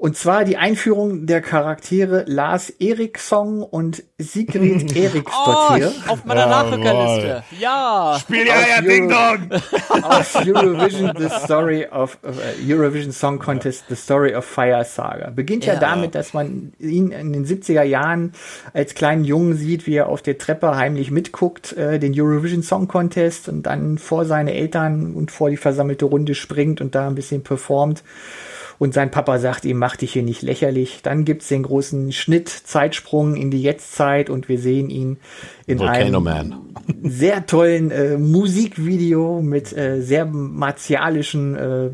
Und zwar die Einführung der Charaktere Lars Eriksson und Sigrid Eriksdottir. Oh, auf meiner Nachrückerliste. Ja. Spiel ja, ja, Ding Dong. Aus Eurovision, The Story of uh, Eurovision Song Contest, The Story of Fire Saga. Beginnt ja. ja damit, dass man ihn in den 70er Jahren als kleinen Jungen sieht, wie er auf der Treppe heimlich mitguckt, äh, den Eurovision Song Contest und dann vor seine Eltern und vor die versammelte Runde springt und da ein bisschen performt und sein Papa sagt ihm, mach dich hier nicht lächerlich. Dann gibt's den großen Schnitt, Zeitsprung in die Jetztzeit und wir sehen ihn in Volcano einem Man. sehr tollen äh, Musikvideo mit äh, sehr martialischen äh,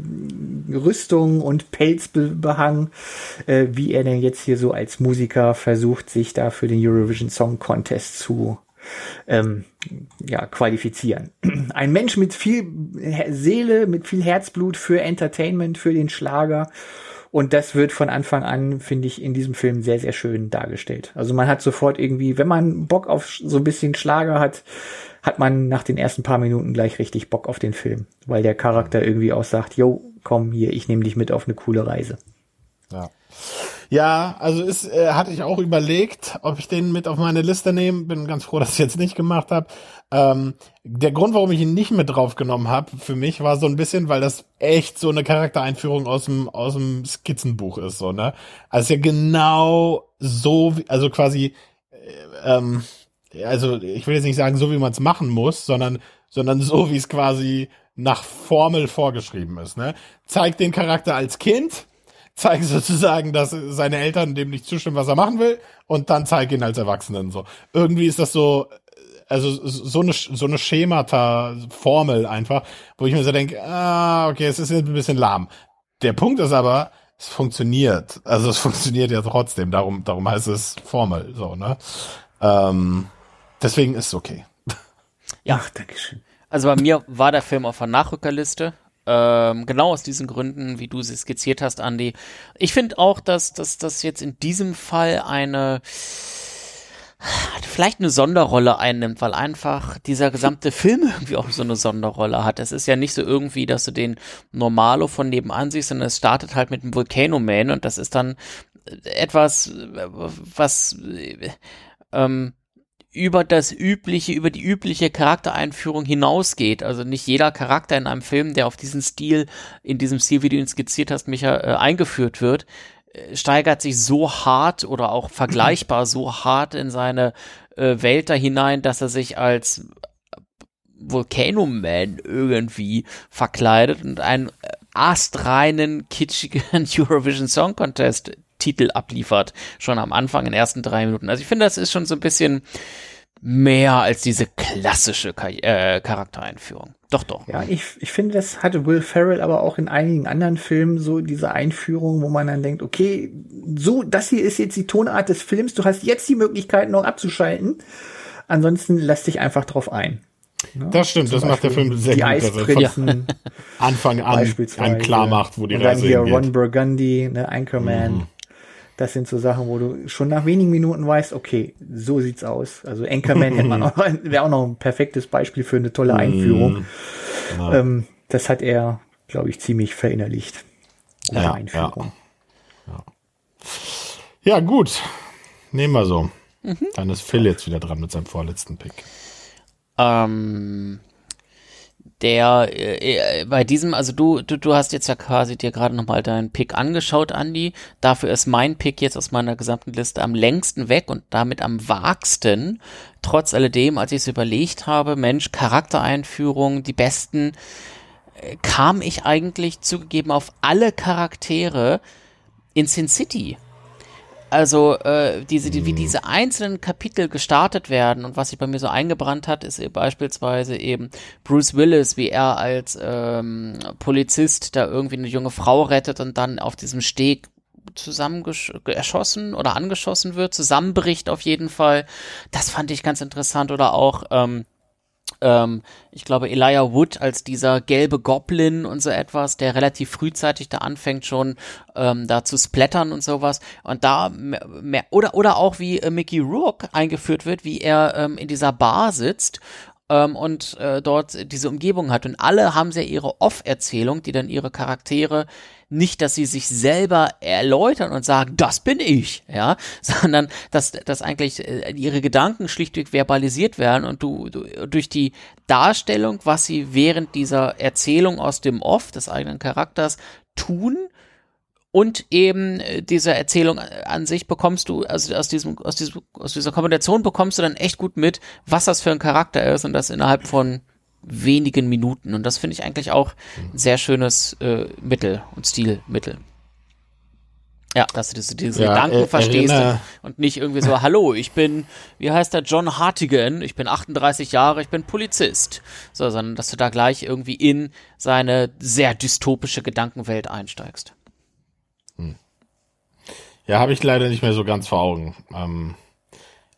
Rüstungen und Pelzbehang, äh, wie er denn jetzt hier so als Musiker versucht, sich da für den Eurovision Song Contest zu ähm, ja, qualifizieren. Ein Mensch mit viel Seele, mit viel Herzblut für Entertainment, für den Schlager. Und das wird von Anfang an, finde ich, in diesem Film sehr, sehr schön dargestellt. Also man hat sofort irgendwie, wenn man Bock auf so ein bisschen Schlager hat, hat man nach den ersten paar Minuten gleich richtig Bock auf den Film, weil der Charakter irgendwie auch sagt, yo, komm hier, ich nehme dich mit auf eine coole Reise. Ja. Ja, also ist, äh, hatte ich auch überlegt, ob ich den mit auf meine Liste nehme. Bin ganz froh, dass ich jetzt nicht gemacht habe. Ähm, der Grund, warum ich ihn nicht mit draufgenommen habe, für mich war so ein bisschen, weil das echt so eine Charaktereinführung aus dem aus dem Skizzenbuch ist, so ne. Also ja genau so, also quasi, äh, ähm, also ich will jetzt nicht sagen, so wie man es machen muss, sondern sondern so wie es quasi nach Formel vorgeschrieben ist. Ne? Zeigt den Charakter als Kind zeige sozusagen, dass seine Eltern dem nicht zustimmen, was er machen will, und dann zeige ihn als Erwachsenen so. Irgendwie ist das so, also so eine so eine Schemata Formel einfach, wo ich mir so denke, ah, okay, es ist jetzt ein bisschen lahm. Der Punkt ist aber, es funktioniert. Also es funktioniert ja trotzdem. Darum darum heißt es Formel so ne. Ähm, deswegen ist es okay. Ja, Ach, Dankeschön. Also bei mir war der Film auf der Nachrückerliste. Ähm, genau aus diesen Gründen, wie du sie skizziert hast, Andy. Ich finde auch, dass das jetzt in diesem Fall eine vielleicht eine Sonderrolle einnimmt, weil einfach dieser gesamte Film irgendwie auch so eine Sonderrolle hat. Es ist ja nicht so irgendwie, dass du den Normalo von nebenan siehst, sondern es startet halt mit dem Volcano Man und das ist dann etwas, was ähm, über das übliche, über die übliche Charaktereinführung hinausgeht. Also nicht jeder Charakter in einem Film, der auf diesen Stil, in diesem Stil, wie du ihn skizziert hast, Micha, äh, eingeführt wird, äh, steigert sich so hart oder auch vergleichbar so hart in seine äh, Welt da hinein, dass er sich als Volcano Man irgendwie verkleidet und einen äh, astreinen, kitschigen Eurovision Song Contest Titel abliefert, schon am Anfang in den ersten drei Minuten. Also ich finde, das ist schon so ein bisschen mehr als diese klassische Char äh, Charaktereinführung. Doch, doch. Ja, ich, ich finde, das hatte Will Ferrell aber auch in einigen anderen Filmen so diese Einführung, wo man dann denkt, okay, so, das hier ist jetzt die Tonart des Films, du hast jetzt die Möglichkeit noch abzuschalten. Ansonsten lass dich einfach drauf ein. Ne? Das stimmt, Zum das macht der Film sehr die gut. Eisprinzen Anfang an einem klar macht, wo die Und dann Reise hier hingeht. Ron Burgundy, ne, Anchorman. Mhm. Das sind so Sachen, wo du schon nach wenigen Minuten weißt, okay, so sieht's aus. Also Anchorman wäre auch noch ein perfektes Beispiel für eine tolle Einführung. Mhm. Ähm, das hat er, glaube ich, ziemlich verinnerlicht. Ja, Einführung. Ja. ja. ja, gut. Nehmen wir so. Mhm. Dann ist Phil jetzt wieder dran mit seinem vorletzten Pick. Ähm, der äh, bei diesem, also du, du, du hast jetzt ja quasi dir gerade nochmal deinen Pick angeschaut, Andy. Dafür ist mein Pick jetzt aus meiner gesamten Liste am längsten weg und damit am vagsten. Trotz alledem, als ich es überlegt habe, Mensch, Charaktereinführung, die besten, äh, kam ich eigentlich zugegeben auf alle Charaktere in Sin City also äh, diese, die, wie mhm. diese einzelnen Kapitel gestartet werden und was sich bei mir so eingebrannt hat, ist beispielsweise eben Bruce Willis, wie er als ähm, Polizist da irgendwie eine junge Frau rettet und dann auf diesem Steg zusammen erschossen oder angeschossen wird, zusammenbricht auf jeden Fall. Das fand ich ganz interessant. Oder auch ähm, ähm, ich glaube, Elijah Wood als dieser gelbe Goblin und so etwas, der relativ frühzeitig da anfängt schon ähm, da zu splattern und sowas. Und da mehr, oder oder auch wie äh, Mickey Rourke eingeführt wird, wie er ähm, in dieser Bar sitzt ähm, und äh, dort diese Umgebung hat. Und alle haben sehr ihre Off-Erzählung, die dann ihre Charaktere nicht, dass sie sich selber erläutern und sagen, das bin ich, ja, sondern dass, dass eigentlich äh, ihre Gedanken schlichtweg verbalisiert werden und du, du durch die Darstellung, was sie während dieser Erzählung aus dem Off des eigenen Charakters tun, und eben äh, diese Erzählung an sich bekommst du, also aus diesem, aus diesem, aus dieser Kombination bekommst du dann echt gut mit, was das für ein Charakter ist und das innerhalb von wenigen Minuten. Und das finde ich eigentlich auch ein sehr schönes äh, Mittel und Stilmittel. Ja, dass du diese, diese ja, Gedanken äh, verstehst und, und, nicht irgendwie so, hallo, ich bin, wie heißt der, John Hartigan, ich bin 38 Jahre, ich bin Polizist. So, sondern dass du da gleich irgendwie in seine sehr dystopische Gedankenwelt einsteigst. Hm. Ja, habe ich leider nicht mehr so ganz vor Augen. Ähm,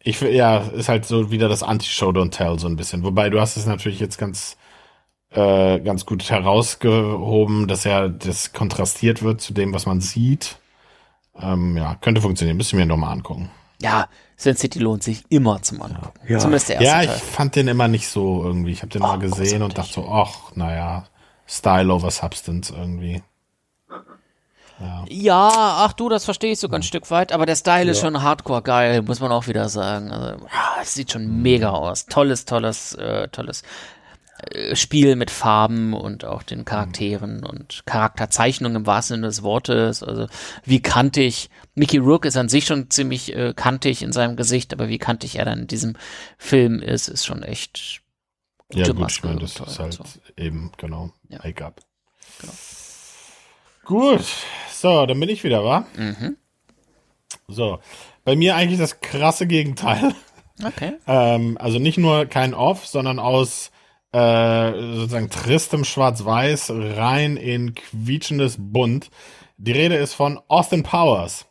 ich ja, ist halt so wieder das Anti-Show Don't Tell so ein bisschen. Wobei du hast es natürlich jetzt ganz äh, ganz gut herausgehoben, dass ja das kontrastiert wird zu dem, was man sieht. Ähm, ja, könnte funktionieren. Müssen wir nochmal angucken. Ja, Sin City lohnt sich immer zum Angucken. Ja. Zumindest der erste Ja, ich Teil. fand den immer nicht so irgendwie. Ich habe den oh, mal gesehen großartig. und dachte so, ach, naja, Style over Substance irgendwie. Ja. ja, ach du, das verstehe ich sogar ein Stück weit, aber der Style ja. ist schon hardcore geil, muss man auch wieder sagen. Also, es sieht schon mega aus. Tolles, tolles, äh, tolles äh, Spiel mit Farben und auch den Charakteren und Charakterzeichnungen im wahrsten Sinne des Wortes. Also wie kantig, Mickey Rook ist an sich schon ziemlich äh, kantig in seinem Gesicht, aber wie kantig er dann in diesem Film ist, ist schon echt gute ja, gut, Maske. Ich meine, das ist halt so. eben, genau, ja. Make-up. Genau. Gut, so, dann bin ich wieder, wa? Mhm. So, bei mir eigentlich das krasse Gegenteil. Okay. ähm, also nicht nur kein Off, sondern aus äh, sozusagen tristem Schwarz-Weiß rein in quietschendes Bunt. Die Rede ist von Austin Powers.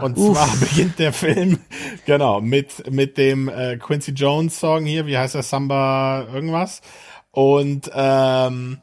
Und zwar beginnt der Film, genau, mit, mit dem äh, Quincy Jones Song hier, wie heißt der, Samba irgendwas. Und ähm,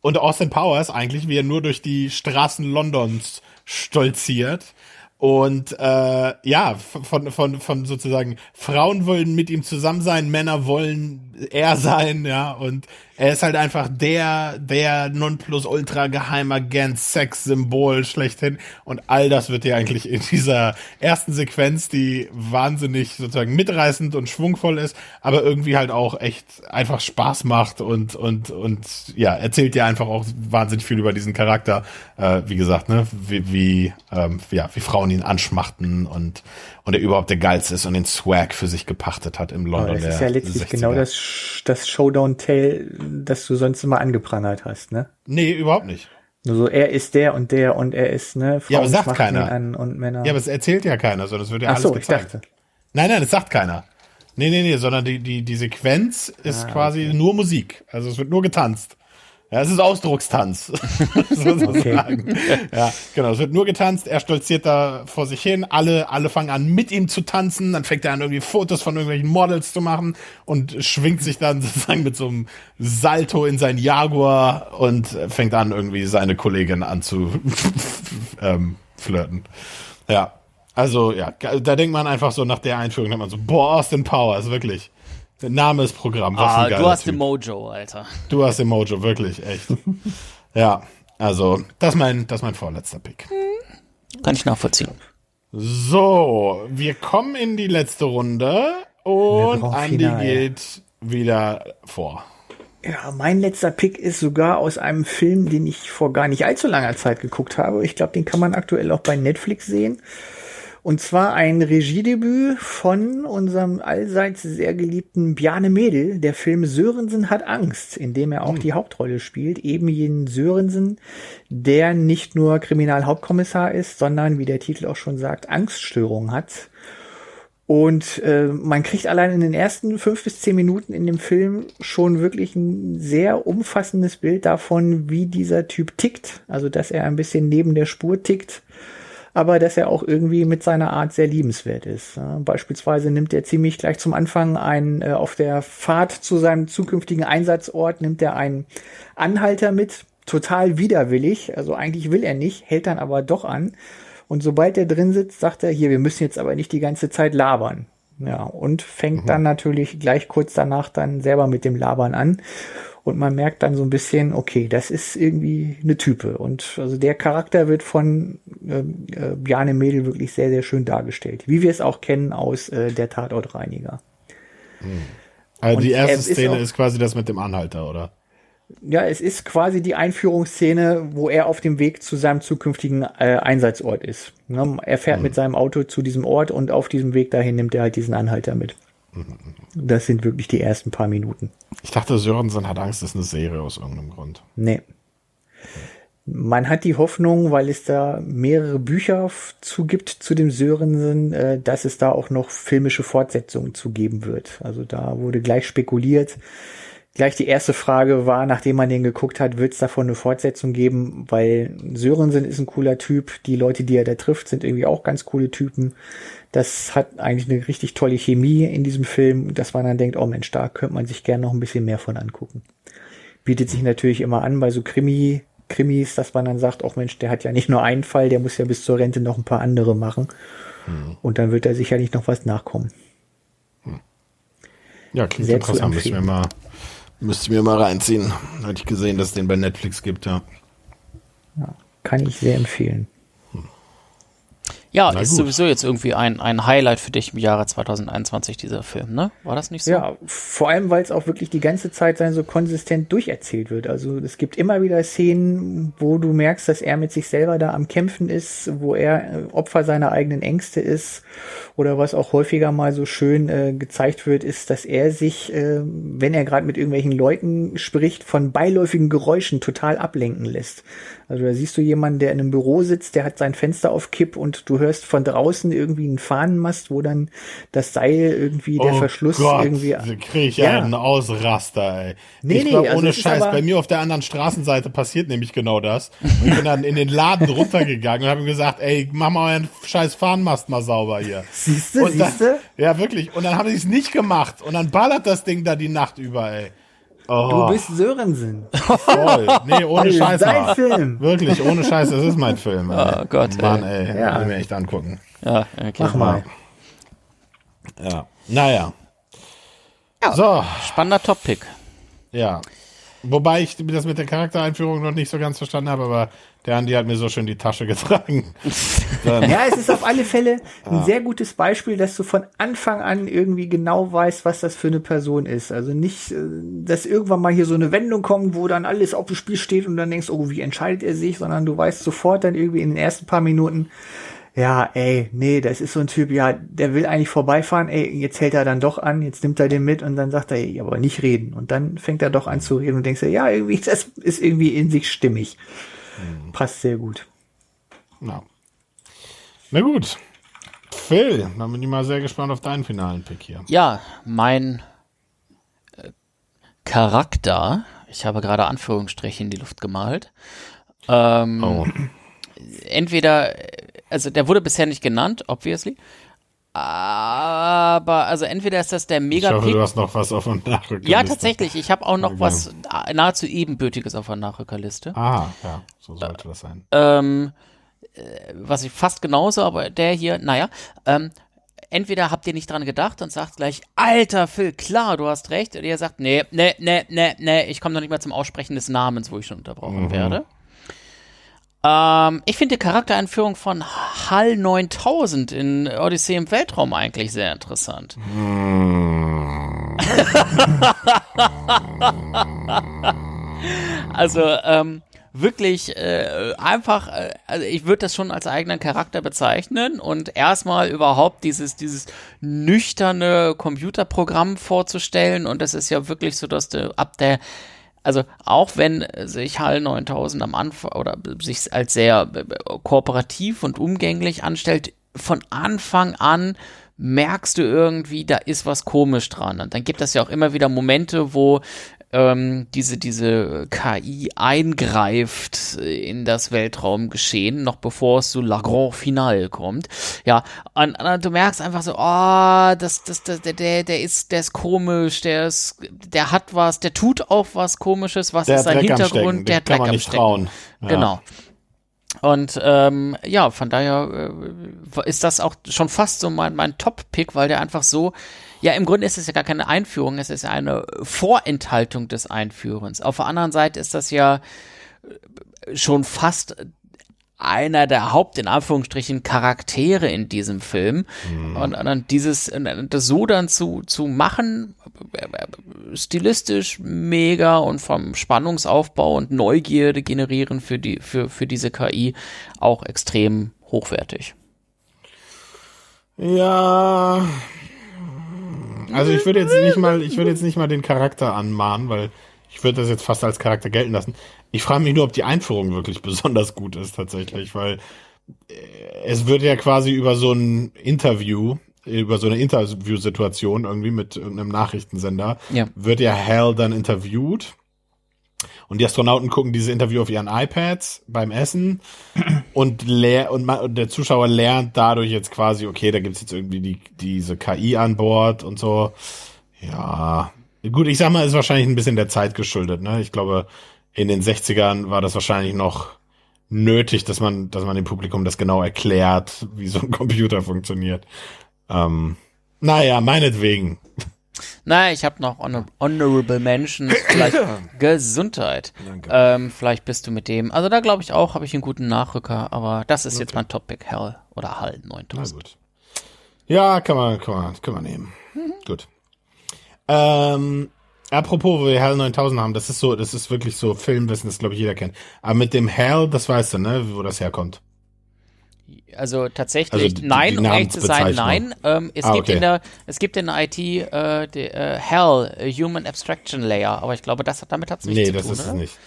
und Austin Powers eigentlich, wie er nur durch die Straßen Londons stolziert. Und äh, ja, von, von, von sozusagen Frauen wollen mit ihm zusammen sein, Männer wollen er sein, ja, und er ist halt einfach der, der Nonplusultra Geheimagent, Sex-Symbol schlechthin. Und all das wird dir eigentlich in dieser ersten Sequenz, die wahnsinnig sozusagen mitreißend und schwungvoll ist, aber irgendwie halt auch echt einfach Spaß macht und, und, und ja, erzählt dir einfach auch wahnsinnig viel über diesen Charakter. Äh, wie gesagt, ne, wie, wie, ähm, ja, wie Frauen ihn anschmachten und, und er überhaupt der Geilste ist und den Swag für sich gepachtet hat im London. Aber das ist ja letztlich 60er. genau das, das Showdown-Tale, das du sonst immer angeprangert hast, ne? Nee, überhaupt nicht. Nur so, er ist der und der und er ist, ne, Frauen ja, aber sagt keiner. und Männer. Ja, aber es erzählt ja keiner, sondern es wird ja Ach alles so, gezeigt. Ich dachte. Nein, nein, es sagt keiner. Nee, nee, nee, sondern die, die, die Sequenz ist ah, quasi okay. nur Musik. Also es wird nur getanzt. Ja, es ist Ausdruckstanz. sozusagen. Okay. Ja, genau. Es wird nur getanzt. Er stolziert da vor sich hin. Alle, alle fangen an, mit ihm zu tanzen. Dann fängt er an, irgendwie Fotos von irgendwelchen Models zu machen und schwingt sich dann sozusagen mit so einem Salto in sein Jaguar und fängt an, irgendwie seine Kollegin anzu ähm, flirten. Ja. Also, ja, da denkt man einfach so nach der Einführung, denkt man so, boah, Austin Powers, wirklich. Der Name ist Programm. Was ah, du hast typ. den Mojo, Alter. Du hast den Mojo, wirklich, echt. ja, also, das ist mein, das ist mein vorletzter Pick. Kann ich nachvollziehen. So, wir kommen in die letzte Runde und Andy Final. geht wieder vor. Ja, mein letzter Pick ist sogar aus einem Film, den ich vor gar nicht allzu langer Zeit geguckt habe. Ich glaube, den kann man aktuell auch bei Netflix sehen. Und zwar ein Regiedebüt von unserem allseits sehr geliebten Bjarne Mädel. Der Film Sörensen hat Angst, in dem er auch mhm. die Hauptrolle spielt. Eben jenen Sörensen, der nicht nur Kriminalhauptkommissar ist, sondern, wie der Titel auch schon sagt, Angststörungen hat. Und äh, man kriegt allein in den ersten fünf bis zehn Minuten in dem Film schon wirklich ein sehr umfassendes Bild davon, wie dieser Typ tickt. Also, dass er ein bisschen neben der Spur tickt aber dass er auch irgendwie mit seiner Art sehr liebenswert ist. Beispielsweise nimmt er ziemlich gleich zum Anfang einen, äh, auf der Fahrt zu seinem zukünftigen Einsatzort, nimmt er einen Anhalter mit, total widerwillig, also eigentlich will er nicht, hält dann aber doch an. Und sobald er drin sitzt, sagt er, hier, wir müssen jetzt aber nicht die ganze Zeit labern. Ja, und fängt mhm. dann natürlich gleich kurz danach dann selber mit dem Labern an und man merkt dann so ein bisschen, okay, das ist irgendwie eine Type. Und also der Charakter wird von äh, äh, Bjarne Mädel wirklich sehr, sehr schön dargestellt. Wie wir es auch kennen aus äh, der Tatortreiniger. Hm. Also die erste Szene ist, ist quasi das mit dem Anhalter, oder? Ja, es ist quasi die Einführungsszene, wo er auf dem Weg zu seinem zukünftigen äh, Einsatzort ist. Ne? Er fährt hm. mit seinem Auto zu diesem Ort und auf diesem Weg dahin nimmt er halt diesen Anhalter mit. Das sind wirklich die ersten paar Minuten. Ich dachte, Sörensen hat Angst, das ist eine Serie aus irgendeinem Grund. Nee. Man hat die Hoffnung, weil es da mehrere Bücher zu gibt zu dem Sörensen, äh, dass es da auch noch filmische Fortsetzungen zu geben wird. Also da wurde gleich spekuliert. Gleich die erste Frage war, nachdem man den geguckt hat, wird es davon eine Fortsetzung geben, weil Sörensen ist ein cooler Typ, die Leute, die er da trifft, sind irgendwie auch ganz coole Typen. Das hat eigentlich eine richtig tolle Chemie in diesem Film, dass man dann denkt, oh Mensch, da könnte man sich gerne noch ein bisschen mehr von angucken. Bietet sich natürlich immer an bei so Krimi, Krimis, dass man dann sagt, oh Mensch, der hat ja nicht nur einen Fall, der muss ja bis zur Rente noch ein paar andere machen. Hm. Und dann wird da sicherlich noch was nachkommen. Hm. Ja, klingt Sehr interessant. Müssen wir mal, müsste mir mal reinziehen. Hatte ich gesehen, dass es den bei Netflix gibt, ja. ja kann ich sehr empfehlen. Ja, Na ist gut. sowieso jetzt irgendwie ein, ein Highlight für dich im Jahre 2021, dieser Film, ne? War das nicht so? Ja, vor allem, weil es auch wirklich die ganze Zeit sein so konsistent durcherzählt wird. Also es gibt immer wieder Szenen, wo du merkst, dass er mit sich selber da am Kämpfen ist, wo er äh, Opfer seiner eigenen Ängste ist. Oder was auch häufiger mal so schön äh, gezeigt wird, ist, dass er sich, äh, wenn er gerade mit irgendwelchen Leuten spricht, von beiläufigen Geräuschen total ablenken lässt. Also da siehst du jemanden, der in einem Büro sitzt, der hat sein Fenster auf Kipp und du hörst von draußen irgendwie einen Fahnenmast, wo dann das Seil irgendwie, der oh Verschluss Gott, irgendwie. krieg ich ja einen Ausraster, ey. Nee, ich nee, glaub, also ohne Scheiß, bei mir auf der anderen Straßenseite passiert nämlich genau das. Und ich bin dann in den Laden runtergegangen und habe ihm gesagt, ey, mach mal euren scheiß Fahnenmast mal sauber hier. Siehst du, siehst du? Ja, wirklich. Und dann haben sie es nicht gemacht. Und dann ballert das Ding da die Nacht über, ey. Oh. Du bist Sörensen. Voll. Nee, ohne Scheiß. Dein Film. Wirklich, ohne Scheiß, das ist mein Film. Ey. Oh Gott. Mann, ey. Ja. Will mir echt angucken. Ja, okay. Mach mal. Ja. Naja. Ja, so. Spannender Top-Pick. Ja. Wobei ich das mit der Charaktereinführung noch nicht so ganz verstanden habe, aber der Andi hat mir so schön die Tasche getragen. ja, es ist auf alle Fälle ein sehr gutes Beispiel, dass du von Anfang an irgendwie genau weißt, was das für eine Person ist. Also nicht, äh, dass irgendwann mal hier so eine Wendung kommt, wo dann alles auf dem Spiel steht und dann denkst, oh, wie entscheidet er sich, sondern du weißt sofort dann irgendwie in den ersten paar Minuten, ja, ey, nee, das ist so ein Typ, ja, der will eigentlich vorbeifahren, ey, jetzt hält er dann doch an, jetzt nimmt er den mit und dann sagt er, ey, aber nicht reden. Und dann fängt er doch an zu reden und denkst dir, ja, irgendwie, das ist irgendwie in sich stimmig. Mhm. Passt sehr gut. Na. Na gut. Phil, dann bin ich mal sehr gespannt auf deinen finalen Pick hier. Ja, mein äh, Charakter Ich habe gerade Anführungsstriche in die Luft gemalt. Ähm, oh. Entweder, also der wurde bisher nicht genannt, obviously. Aber, also entweder ist das der mega Ich hoffe, du hast noch was auf der Nachrückerliste. Ja, tatsächlich. Ich habe auch noch okay. was nahezu ebenbürtiges auf der Nachrückerliste. Ah, ja, so sollte das sein. Ähm, äh, was ich fast genauso, aber der hier, naja, ähm, entweder habt ihr nicht dran gedacht und sagt gleich, alter Phil, klar, du hast recht, oder ihr sagt, nee, nee, nee, nee, nee, ich komme noch nicht mal zum Aussprechen des Namens, wo ich schon unterbrochen mhm. werde. Ähm, ich finde die Charaktereinführung von HAL 9000 in Odyssee im Weltraum eigentlich sehr interessant. also, ähm, wirklich äh, einfach, äh, also ich würde das schon als eigenen Charakter bezeichnen und erstmal überhaupt dieses, dieses nüchterne Computerprogramm vorzustellen und das ist ja wirklich so, dass du ab der also auch wenn sich HAL 9000 am Anfang oder sich als sehr äh, kooperativ und umgänglich anstellt, von Anfang an merkst du irgendwie, da ist was komisch dran. Und dann gibt es ja auch immer wieder Momente, wo ähm, diese, diese KI eingreift in das Weltraumgeschehen, noch bevor es zu La Grand Finale kommt. Ja, und, und du merkst einfach so, oh, das, das, das, der, der, der ist, der ist komisch, der ist, der hat was, der tut auch was komisches, was der ist sein Dreck Hintergrund, der Dreck am Stecken. Ja. Genau. Und ähm, ja, von daher äh, ist das auch schon fast so mein, mein Top-Pick, weil der einfach so ja, im Grunde ist es ja gar keine Einführung, es ist ja eine Vorenthaltung des Einführens. Auf der anderen Seite ist das ja äh, schon fast einer der Haupt, in Anführungsstrichen, Charaktere in diesem Film. Mhm. Und, und dieses, das so dann zu, zu machen, stilistisch mega und vom Spannungsaufbau und Neugierde generieren für die, für, für diese KI auch extrem hochwertig. Ja, also ich würde jetzt nicht mal, ich würde jetzt nicht mal den Charakter anmahnen, weil ich würde das jetzt fast als Charakter gelten lassen. Ich frage mich nur, ob die Einführung wirklich besonders gut ist tatsächlich, weil äh, es wird ja quasi über so ein Interview, über so eine Interviewsituation irgendwie mit irgendeinem Nachrichtensender, ja. wird ja Hal dann interviewt und die Astronauten gucken diese Interview auf ihren iPads beim Essen und, lehr und, und der Zuschauer lernt dadurch jetzt quasi, okay, da gibt's jetzt irgendwie die, diese KI an Bord und so. Ja, gut, ich sag mal, ist wahrscheinlich ein bisschen der Zeit geschuldet. Ne? Ich glaube, in den 60ern war das wahrscheinlich noch nötig, dass man, dass man dem Publikum das genau erklärt, wie so ein Computer funktioniert. Ähm, naja, meinetwegen. Naja, ich habe noch honor Honorable Mentions, vielleicht Gesundheit. Ähm, vielleicht bist du mit dem. Also da glaube ich auch, habe ich einen guten Nachrücker, aber das ist okay. jetzt mein Topic, Hell oder Hall 9000. gut. Ja, kann man, kann man, kann man nehmen. Mhm. Gut. Ähm, apropos, wo wir Hell 9000 haben, das ist so, das ist wirklich so Filmwissen, das glaube ich jeder kennt. Aber mit dem Hell, das weißt du, ne, wo das herkommt. Also tatsächlich, also die, nein, die um ehrlich zu sein, nein. Ähm, es, ah, gibt okay. in der, es gibt in der IT äh, die, äh, HAL, Human Abstraction Layer, aber ich glaube, das hat, damit hat es nichts nee, zu tun. Nee, das ist oder? es nicht.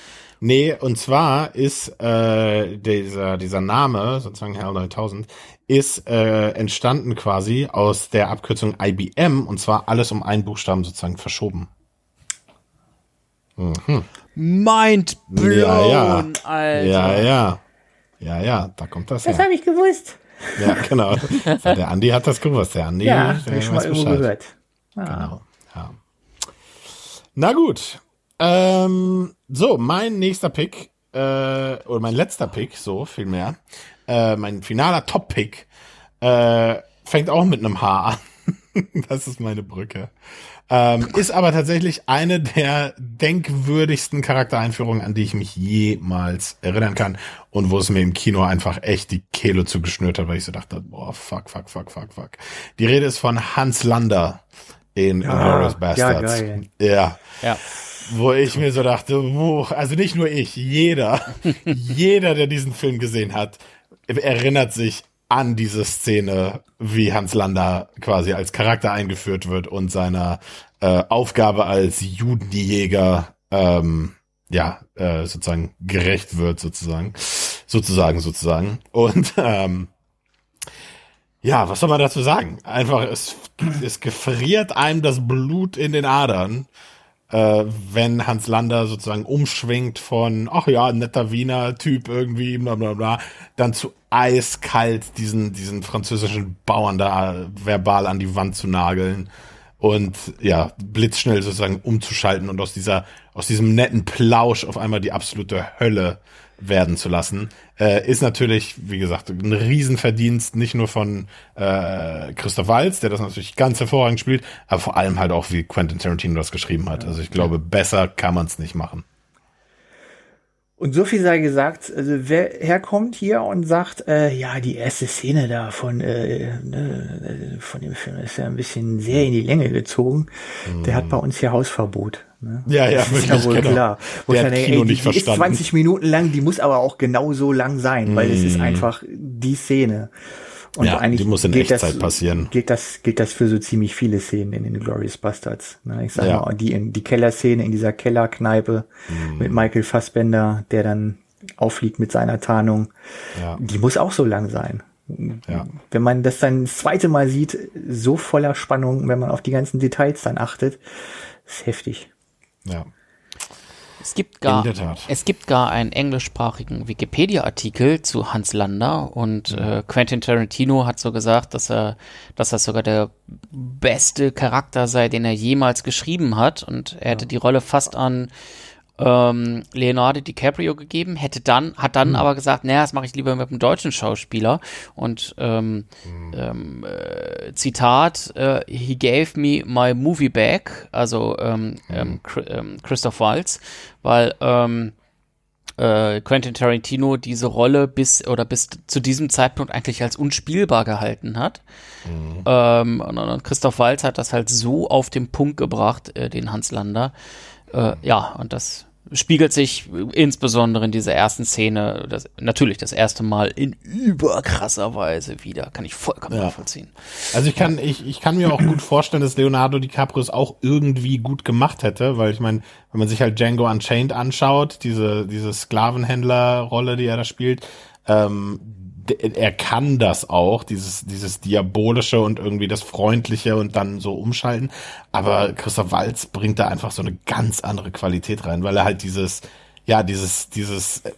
Nee, und zwar ist äh, dieser, dieser Name, sozusagen HAL 9000, ist äh, entstanden quasi aus der Abkürzung IBM und zwar alles um einen Buchstaben sozusagen verschoben. Mhm. Mind blown, ja, ja. Alter. Ja, ja. Ja, ja, da kommt das Das habe ich gewusst. Ja, genau. der Andi hat das gewusst. Der Andi, ja, der ich schon mal irgendwo gehört. Ah. Genau. Ja. Na gut. Ähm, so, mein nächster Pick, äh, oder mein letzter Pick, so vielmehr, äh, mein finaler Top-Pick, äh, fängt auch mit einem H an. das ist meine Brücke. Ähm, ist aber tatsächlich eine der denkwürdigsten Charaktereinführungen, an die ich mich jemals erinnern kann. Und wo es mir im Kino einfach echt die Kehle zugeschnürt hat, weil ich so dachte, boah, fuck, fuck, fuck, fuck, fuck. Die Rede ist von Hans Lander in ja, Inglourious Bastards. Ja, geil. ja. ja. Wo ich mir so dachte, wo, also nicht nur ich, jeder, jeder, der diesen Film gesehen hat, erinnert sich an diese Szene, wie Hans Lander quasi als Charakter eingeführt wird und seiner äh, Aufgabe als Judenjäger ähm, ja äh, sozusagen gerecht wird sozusagen. Sozusagen sozusagen. Und ähm, ja was soll man dazu sagen? Einfach es es gefriert einem das Blut in den Adern äh, wenn Hans Lander sozusagen umschwingt von, ach ja, netter Wiener Typ irgendwie, bla bla bla, dann zu eiskalt diesen, diesen französischen Bauern da verbal an die Wand zu nageln und ja, blitzschnell sozusagen umzuschalten und aus dieser, aus diesem netten Plausch auf einmal die absolute Hölle werden zu lassen, äh, ist natürlich, wie gesagt, ein Riesenverdienst, nicht nur von äh, Christoph Walz, der das natürlich ganz hervorragend spielt, aber vor allem halt auch, wie Quentin Tarantino das geschrieben hat. Also ich glaube, besser kann man es nicht machen. Und so viel sei gesagt, also wer herkommt hier und sagt, äh, ja, die erste Szene da von, äh, ne, von dem Film ist ja ein bisschen sehr in die Länge gezogen, mm. der hat bei uns hier Hausverbot. Ne? Ja, ja, das ist ja wohl genau. klar. Wo der hat denke, Kino ey, die, nicht die verstanden. ist 20 Minuten lang, die muss aber auch genau so lang sein, mm. weil es ist mm. einfach die Szene. Und ja, eigentlich die muss in Echtzeit das, passieren. Gilt das, gilt das für so ziemlich viele Szenen in den Glorious Bastards. Ne? Ich sag ja. mal, die, in, die Kellerszene in dieser Kellerkneipe mm. mit Michael Fassbender, der dann auffliegt mit seiner Tarnung, ja. die muss auch so lang sein. Ja. Wenn man das dann das zweite Mal sieht, so voller Spannung, wenn man auf die ganzen Details dann achtet, ist heftig. Ja. Es gibt gar, es gibt gar einen englischsprachigen Wikipedia-Artikel zu Hans Lander und ja. äh, Quentin Tarantino hat so gesagt, dass er, dass das sogar der beste Charakter sei, den er jemals geschrieben hat und er hätte ja. die Rolle fast an ähm, Leonardo DiCaprio gegeben, hätte dann, hat dann mhm. aber gesagt, naja, das mache ich lieber mit einem deutschen Schauspieler. Und ähm, mhm. äh, Zitat, äh, he gave me my movie back, also ähm, mhm. Christoph Waltz, weil äh, Quentin Tarantino diese Rolle bis oder bis zu diesem Zeitpunkt eigentlich als unspielbar gehalten hat. Mhm. Und, und, Christoph Waltz hat das halt so auf den Punkt gebracht, äh, den Hans Lander. Äh, ja, und das spiegelt sich insbesondere in dieser ersten Szene das, natürlich das erste Mal in überkrasser Weise wieder. Kann ich vollkommen ja. nachvollziehen. Also ich kann, ich, ich kann mir auch gut vorstellen, dass Leonardo DiCaprio es auch irgendwie gut gemacht hätte, weil ich meine, wenn man sich halt Django Unchained anschaut, diese, diese Sklavenhändler-Rolle, die er da spielt, ähm, er kann das auch, dieses, dieses Diabolische und irgendwie das Freundliche und dann so umschalten. Aber Christoph Walz bringt da einfach so eine ganz andere Qualität rein, weil er halt dieses, ja, dieses, dieses, äh,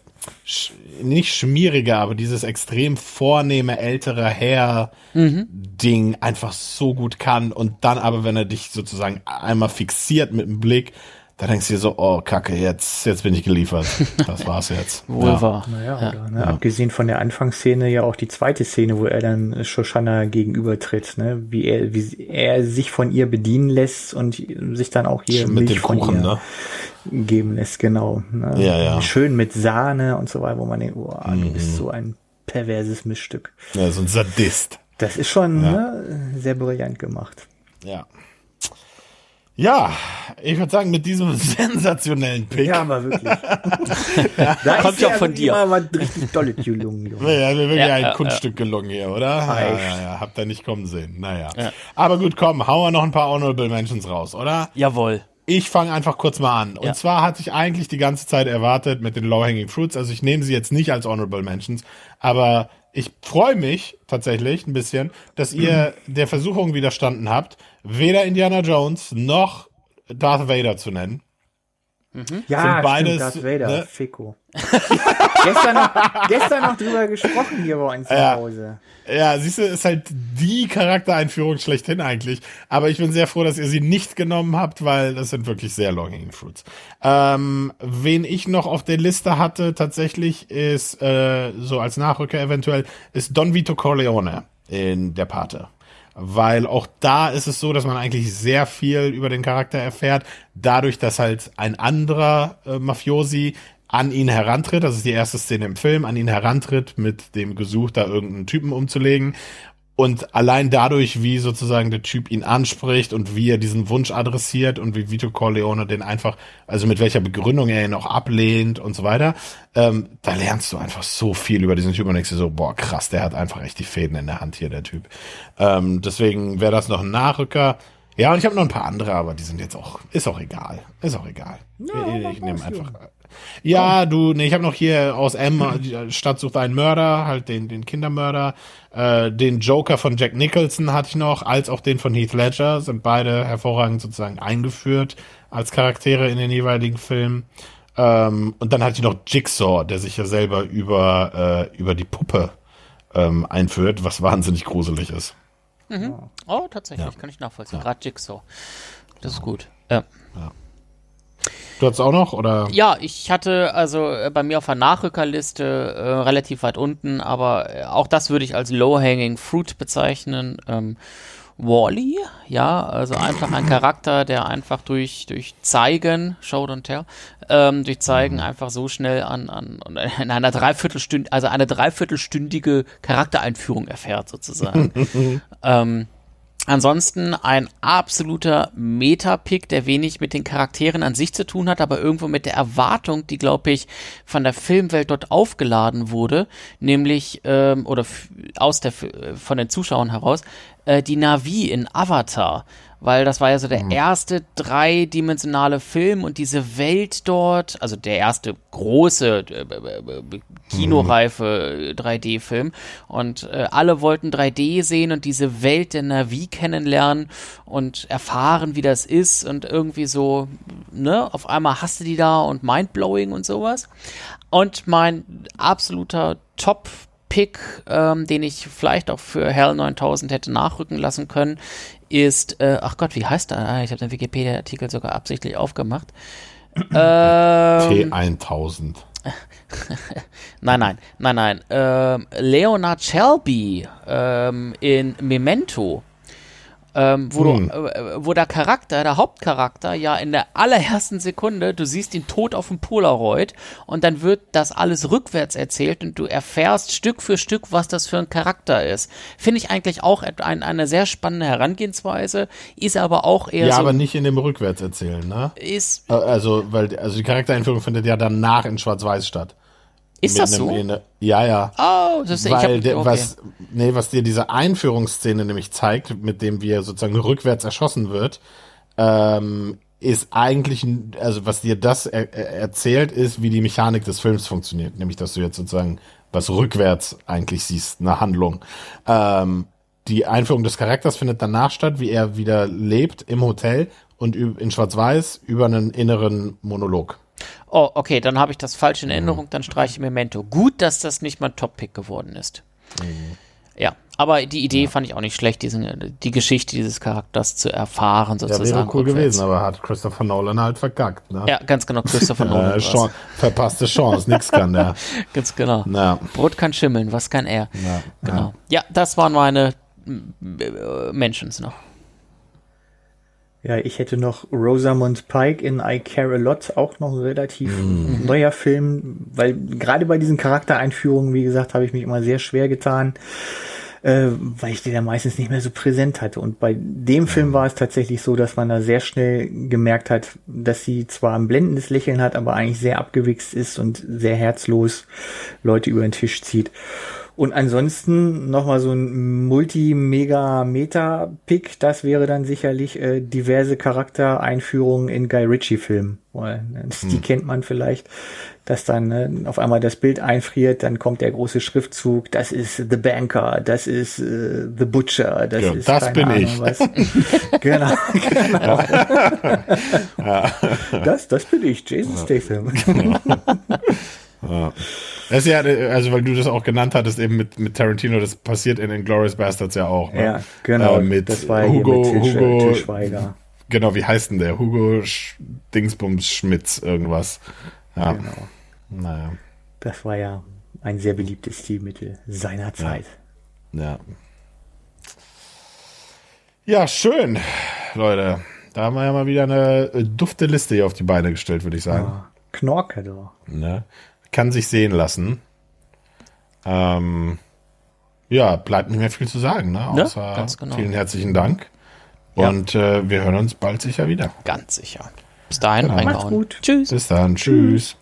nicht schmierige, aber dieses extrem vornehme ältere Herr-Ding mhm. einfach so gut kann und dann aber, wenn er dich sozusagen einmal fixiert mit dem Blick, da denkst du dir so, oh Kacke, jetzt, jetzt bin ich geliefert. Das war's jetzt. Wohl ja. wahr. Naja, ja. Oder, ne, ja. abgesehen von der Anfangsszene ja auch die zweite Szene, wo er dann Shoshana gegenübertritt, ne? wie er, wie er sich von ihr bedienen lässt und sich dann auch hier mit Milch von Kuchen, ihr ne? geben lässt, genau. Ne? Ja, ja. Schön mit Sahne und so weiter, wo man denkt, oh, mhm. du bist so ein perverses Mischstück. Ja, so ein Sadist. Das ist schon ne, sehr brillant gemacht. Ja. Ja, ich würde sagen, mit diesem sensationellen Pick. Ja, aber wirklich. ja, da kommt ja auch von dir. Mal was richtig tolle gelungen, Junge. Ja, also wirklich ja, ein ja, Kunststück gelungen hier, oder? Ah, ja, ja, ja, habt ihr nicht kommen sehen. Naja. Aber gut, komm, hauen wir noch ein paar Honorable Mentions raus, oder? Jawohl. Ich fange einfach kurz mal an. Und zwar hatte ich eigentlich die ganze Zeit erwartet mit den Low-Hanging Fruits, also ich nehme sie jetzt nicht als Honorable Mentions, aber ich freue mich tatsächlich ein bisschen, dass ihr der Versuchung widerstanden habt, weder Indiana Jones noch Darth Vader zu nennen. Mhm. Ja, Sind beides, stimmt, Darth Vader, ne? Fico. gestern, noch, gestern noch drüber gesprochen hier bei uns zu ja. Hause. Ja, siehst du, ist halt die Charaktereinführung schlechthin eigentlich. Aber ich bin sehr froh, dass ihr sie nicht genommen habt, weil das sind wirklich sehr long fruits. Ähm, wen ich noch auf der Liste hatte, tatsächlich ist, äh, so als Nachrücker eventuell, ist Don Vito Corleone in der Pate weil auch da ist es so, dass man eigentlich sehr viel über den Charakter erfährt, dadurch, dass halt ein anderer äh, Mafiosi an ihn herantritt, das ist die erste Szene im Film, an ihn herantritt mit dem Gesuch, da irgendeinen Typen umzulegen und allein dadurch, wie sozusagen der Typ ihn anspricht und wie er diesen Wunsch adressiert und wie Vito Corleone den einfach, also mit welcher Begründung er ihn auch ablehnt und so weiter, ähm, da lernst du einfach so viel über diesen Typ und denkst dir so, boah, krass, der hat einfach echt die Fäden in der Hand hier, der Typ. Ähm, deswegen wäre das noch ein Nachrücker. Ja, und ich habe noch ein paar andere, aber die sind jetzt auch, ist auch egal. Ist auch egal. Ja, ich, ich nehme einfach. Ja, du, nee, ich habe noch hier aus M, äh, Stadt sucht einen Mörder, halt den, den Kindermörder. Äh, den Joker von Jack Nicholson hatte ich noch, als auch den von Heath Ledger, sind beide hervorragend sozusagen eingeführt als Charaktere in den jeweiligen Filmen. Ähm, und dann hat die noch Jigsaw, der sich ja selber über, äh, über die Puppe ähm, einführt, was wahnsinnig gruselig ist. Mhm. Oh, tatsächlich, ja. kann ich nachvollziehen. Ja. Gerade Jigsaw. Das ist gut. Ja. ja. Du auch noch, oder? Ja, ich hatte also äh, bei mir auf der Nachrückerliste äh, relativ weit unten, aber äh, auch das würde ich als Low-Hanging Fruit bezeichnen. Ähm, Wally, ja, also einfach ein Charakter, der einfach durch, durch Zeigen, Show don't tell, ähm, durch Zeigen mhm. einfach so schnell an, an, in einer Dreiviertelstunde, also eine dreiviertelstündige Charaktereinführung erfährt, sozusagen. ähm, Ansonsten ein absoluter Meta-Pick, der wenig mit den Charakteren an sich zu tun hat, aber irgendwo mit der Erwartung, die, glaube ich, von der Filmwelt dort aufgeladen wurde, nämlich, ähm, oder aus der, von den Zuschauern heraus, äh, die Navi in Avatar weil das war ja so der mhm. erste dreidimensionale Film und diese Welt dort, also der erste große äh, äh, äh kinoreife 3D-Film und äh, alle wollten 3D sehen und diese Welt der Navi kennenlernen und erfahren, wie das ist und irgendwie so, ne, auf einmal hast du die da und mindblowing und sowas. Und mein absoluter Top Pick, ähm, den ich vielleicht auch für Hell 9000 hätte nachrücken lassen können, ist, äh, ach Gott, wie heißt der? Ah, ich habe den Wikipedia-Artikel sogar absichtlich aufgemacht. Ähm, T1000. nein, nein, nein, nein. Ähm, Leonard Shelby ähm, in Memento ähm, wo, hm. du, äh, wo der Charakter, der Hauptcharakter, ja in der allerersten Sekunde, du siehst ihn tot auf dem Polaroid und dann wird das alles rückwärts erzählt und du erfährst Stück für Stück, was das für ein Charakter ist. Finde ich eigentlich auch ein, eine sehr spannende Herangehensweise, ist aber auch eher ja, so. Ja, aber nicht in dem Rückwärtserzählen, ne? Ist. Äh, also, weil, also die Charaktereinführung findet ja danach in Schwarz-Weiß statt. Ist das so? Eine, ja, ja. Oh, das ist Weil hab, okay. was, nee, was dir diese Einführungsszene nämlich zeigt, mit dem wir sozusagen rückwärts erschossen wird, ähm, ist eigentlich, also was dir das er, erzählt, ist, wie die Mechanik des Films funktioniert. Nämlich, dass du jetzt sozusagen was rückwärts eigentlich siehst, eine Handlung. Ähm, die Einführung des Charakters findet danach statt, wie er wieder lebt im Hotel und in Schwarz-Weiß über einen inneren Monolog. Oh, okay, dann habe ich das falsch in Erinnerung, dann streiche ich Memento. Gut, dass das nicht mein Top-Pick geworden ist. Mhm. Ja, aber die Idee ja. fand ich auch nicht schlecht, diesen, die Geschichte dieses Charakters zu erfahren, sozusagen. Ja, wäre cool gewesen, aber hat Christopher Nolan halt verkackt, ne? Ja, ganz genau, Christopher Nolan. äh, verpasste Chance, nix kann der. ganz genau. Ja. Brot kann schimmeln, was kann er? Ja, genau. Ja, das waren meine äh, Mentions noch. Ja, ich hätte noch Rosamund Pike in I Care a Lot, auch noch ein relativ mm. neuer Film, weil gerade bei diesen Charaktereinführungen, wie gesagt, habe ich mich immer sehr schwer getan, äh, weil ich den ja meistens nicht mehr so präsent hatte. Und bei dem Film war es tatsächlich so, dass man da sehr schnell gemerkt hat, dass sie zwar ein blendendes Lächeln hat, aber eigentlich sehr abgewichst ist und sehr herzlos Leute über den Tisch zieht. Und ansonsten nochmal so ein Multi-Mega-Meta-Pick, das wäre dann sicherlich äh, diverse Charaktereinführungen in Guy Ritchie-Filmen. Äh, die hm. kennt man vielleicht, dass dann äh, auf einmal das Bild einfriert, dann kommt der große Schriftzug, das ist The Banker, das ist äh, The Butcher, das ja, ist das bin Ahnung, ich. Was. genau, genau. Ja. Das, das bin ich, Jason Statham. Ja. Das ist ja, also weil du das auch genannt hattest, eben mit, mit Tarantino, das passiert in Inglourious Bastards ja auch. Ne? Ja, genau. Äh, mit das war Hugo, mit Til, Hugo, Til Schweiger. Genau, wie heißt denn der? Hugo Sch Dingsbums Schmitz, irgendwas. Ja. Genau. Naja. Das war ja ein sehr beliebtes Stilmittel seiner Zeit. Ja. Ja, schön, Leute. Da haben wir ja mal wieder eine dufte Liste hier auf die Beine gestellt, würde ich sagen. Ja, Knorke, du. Ne? Kann sich sehen lassen. Ähm, ja, bleibt nicht mehr viel zu sagen, ne? Außer ja, genau. vielen herzlichen Dank. Und ja. äh, wir hören uns bald sicher wieder. Ganz sicher. Bis dahin, genau. Macht's gut. Tschüss. Bis dann. Tschüss.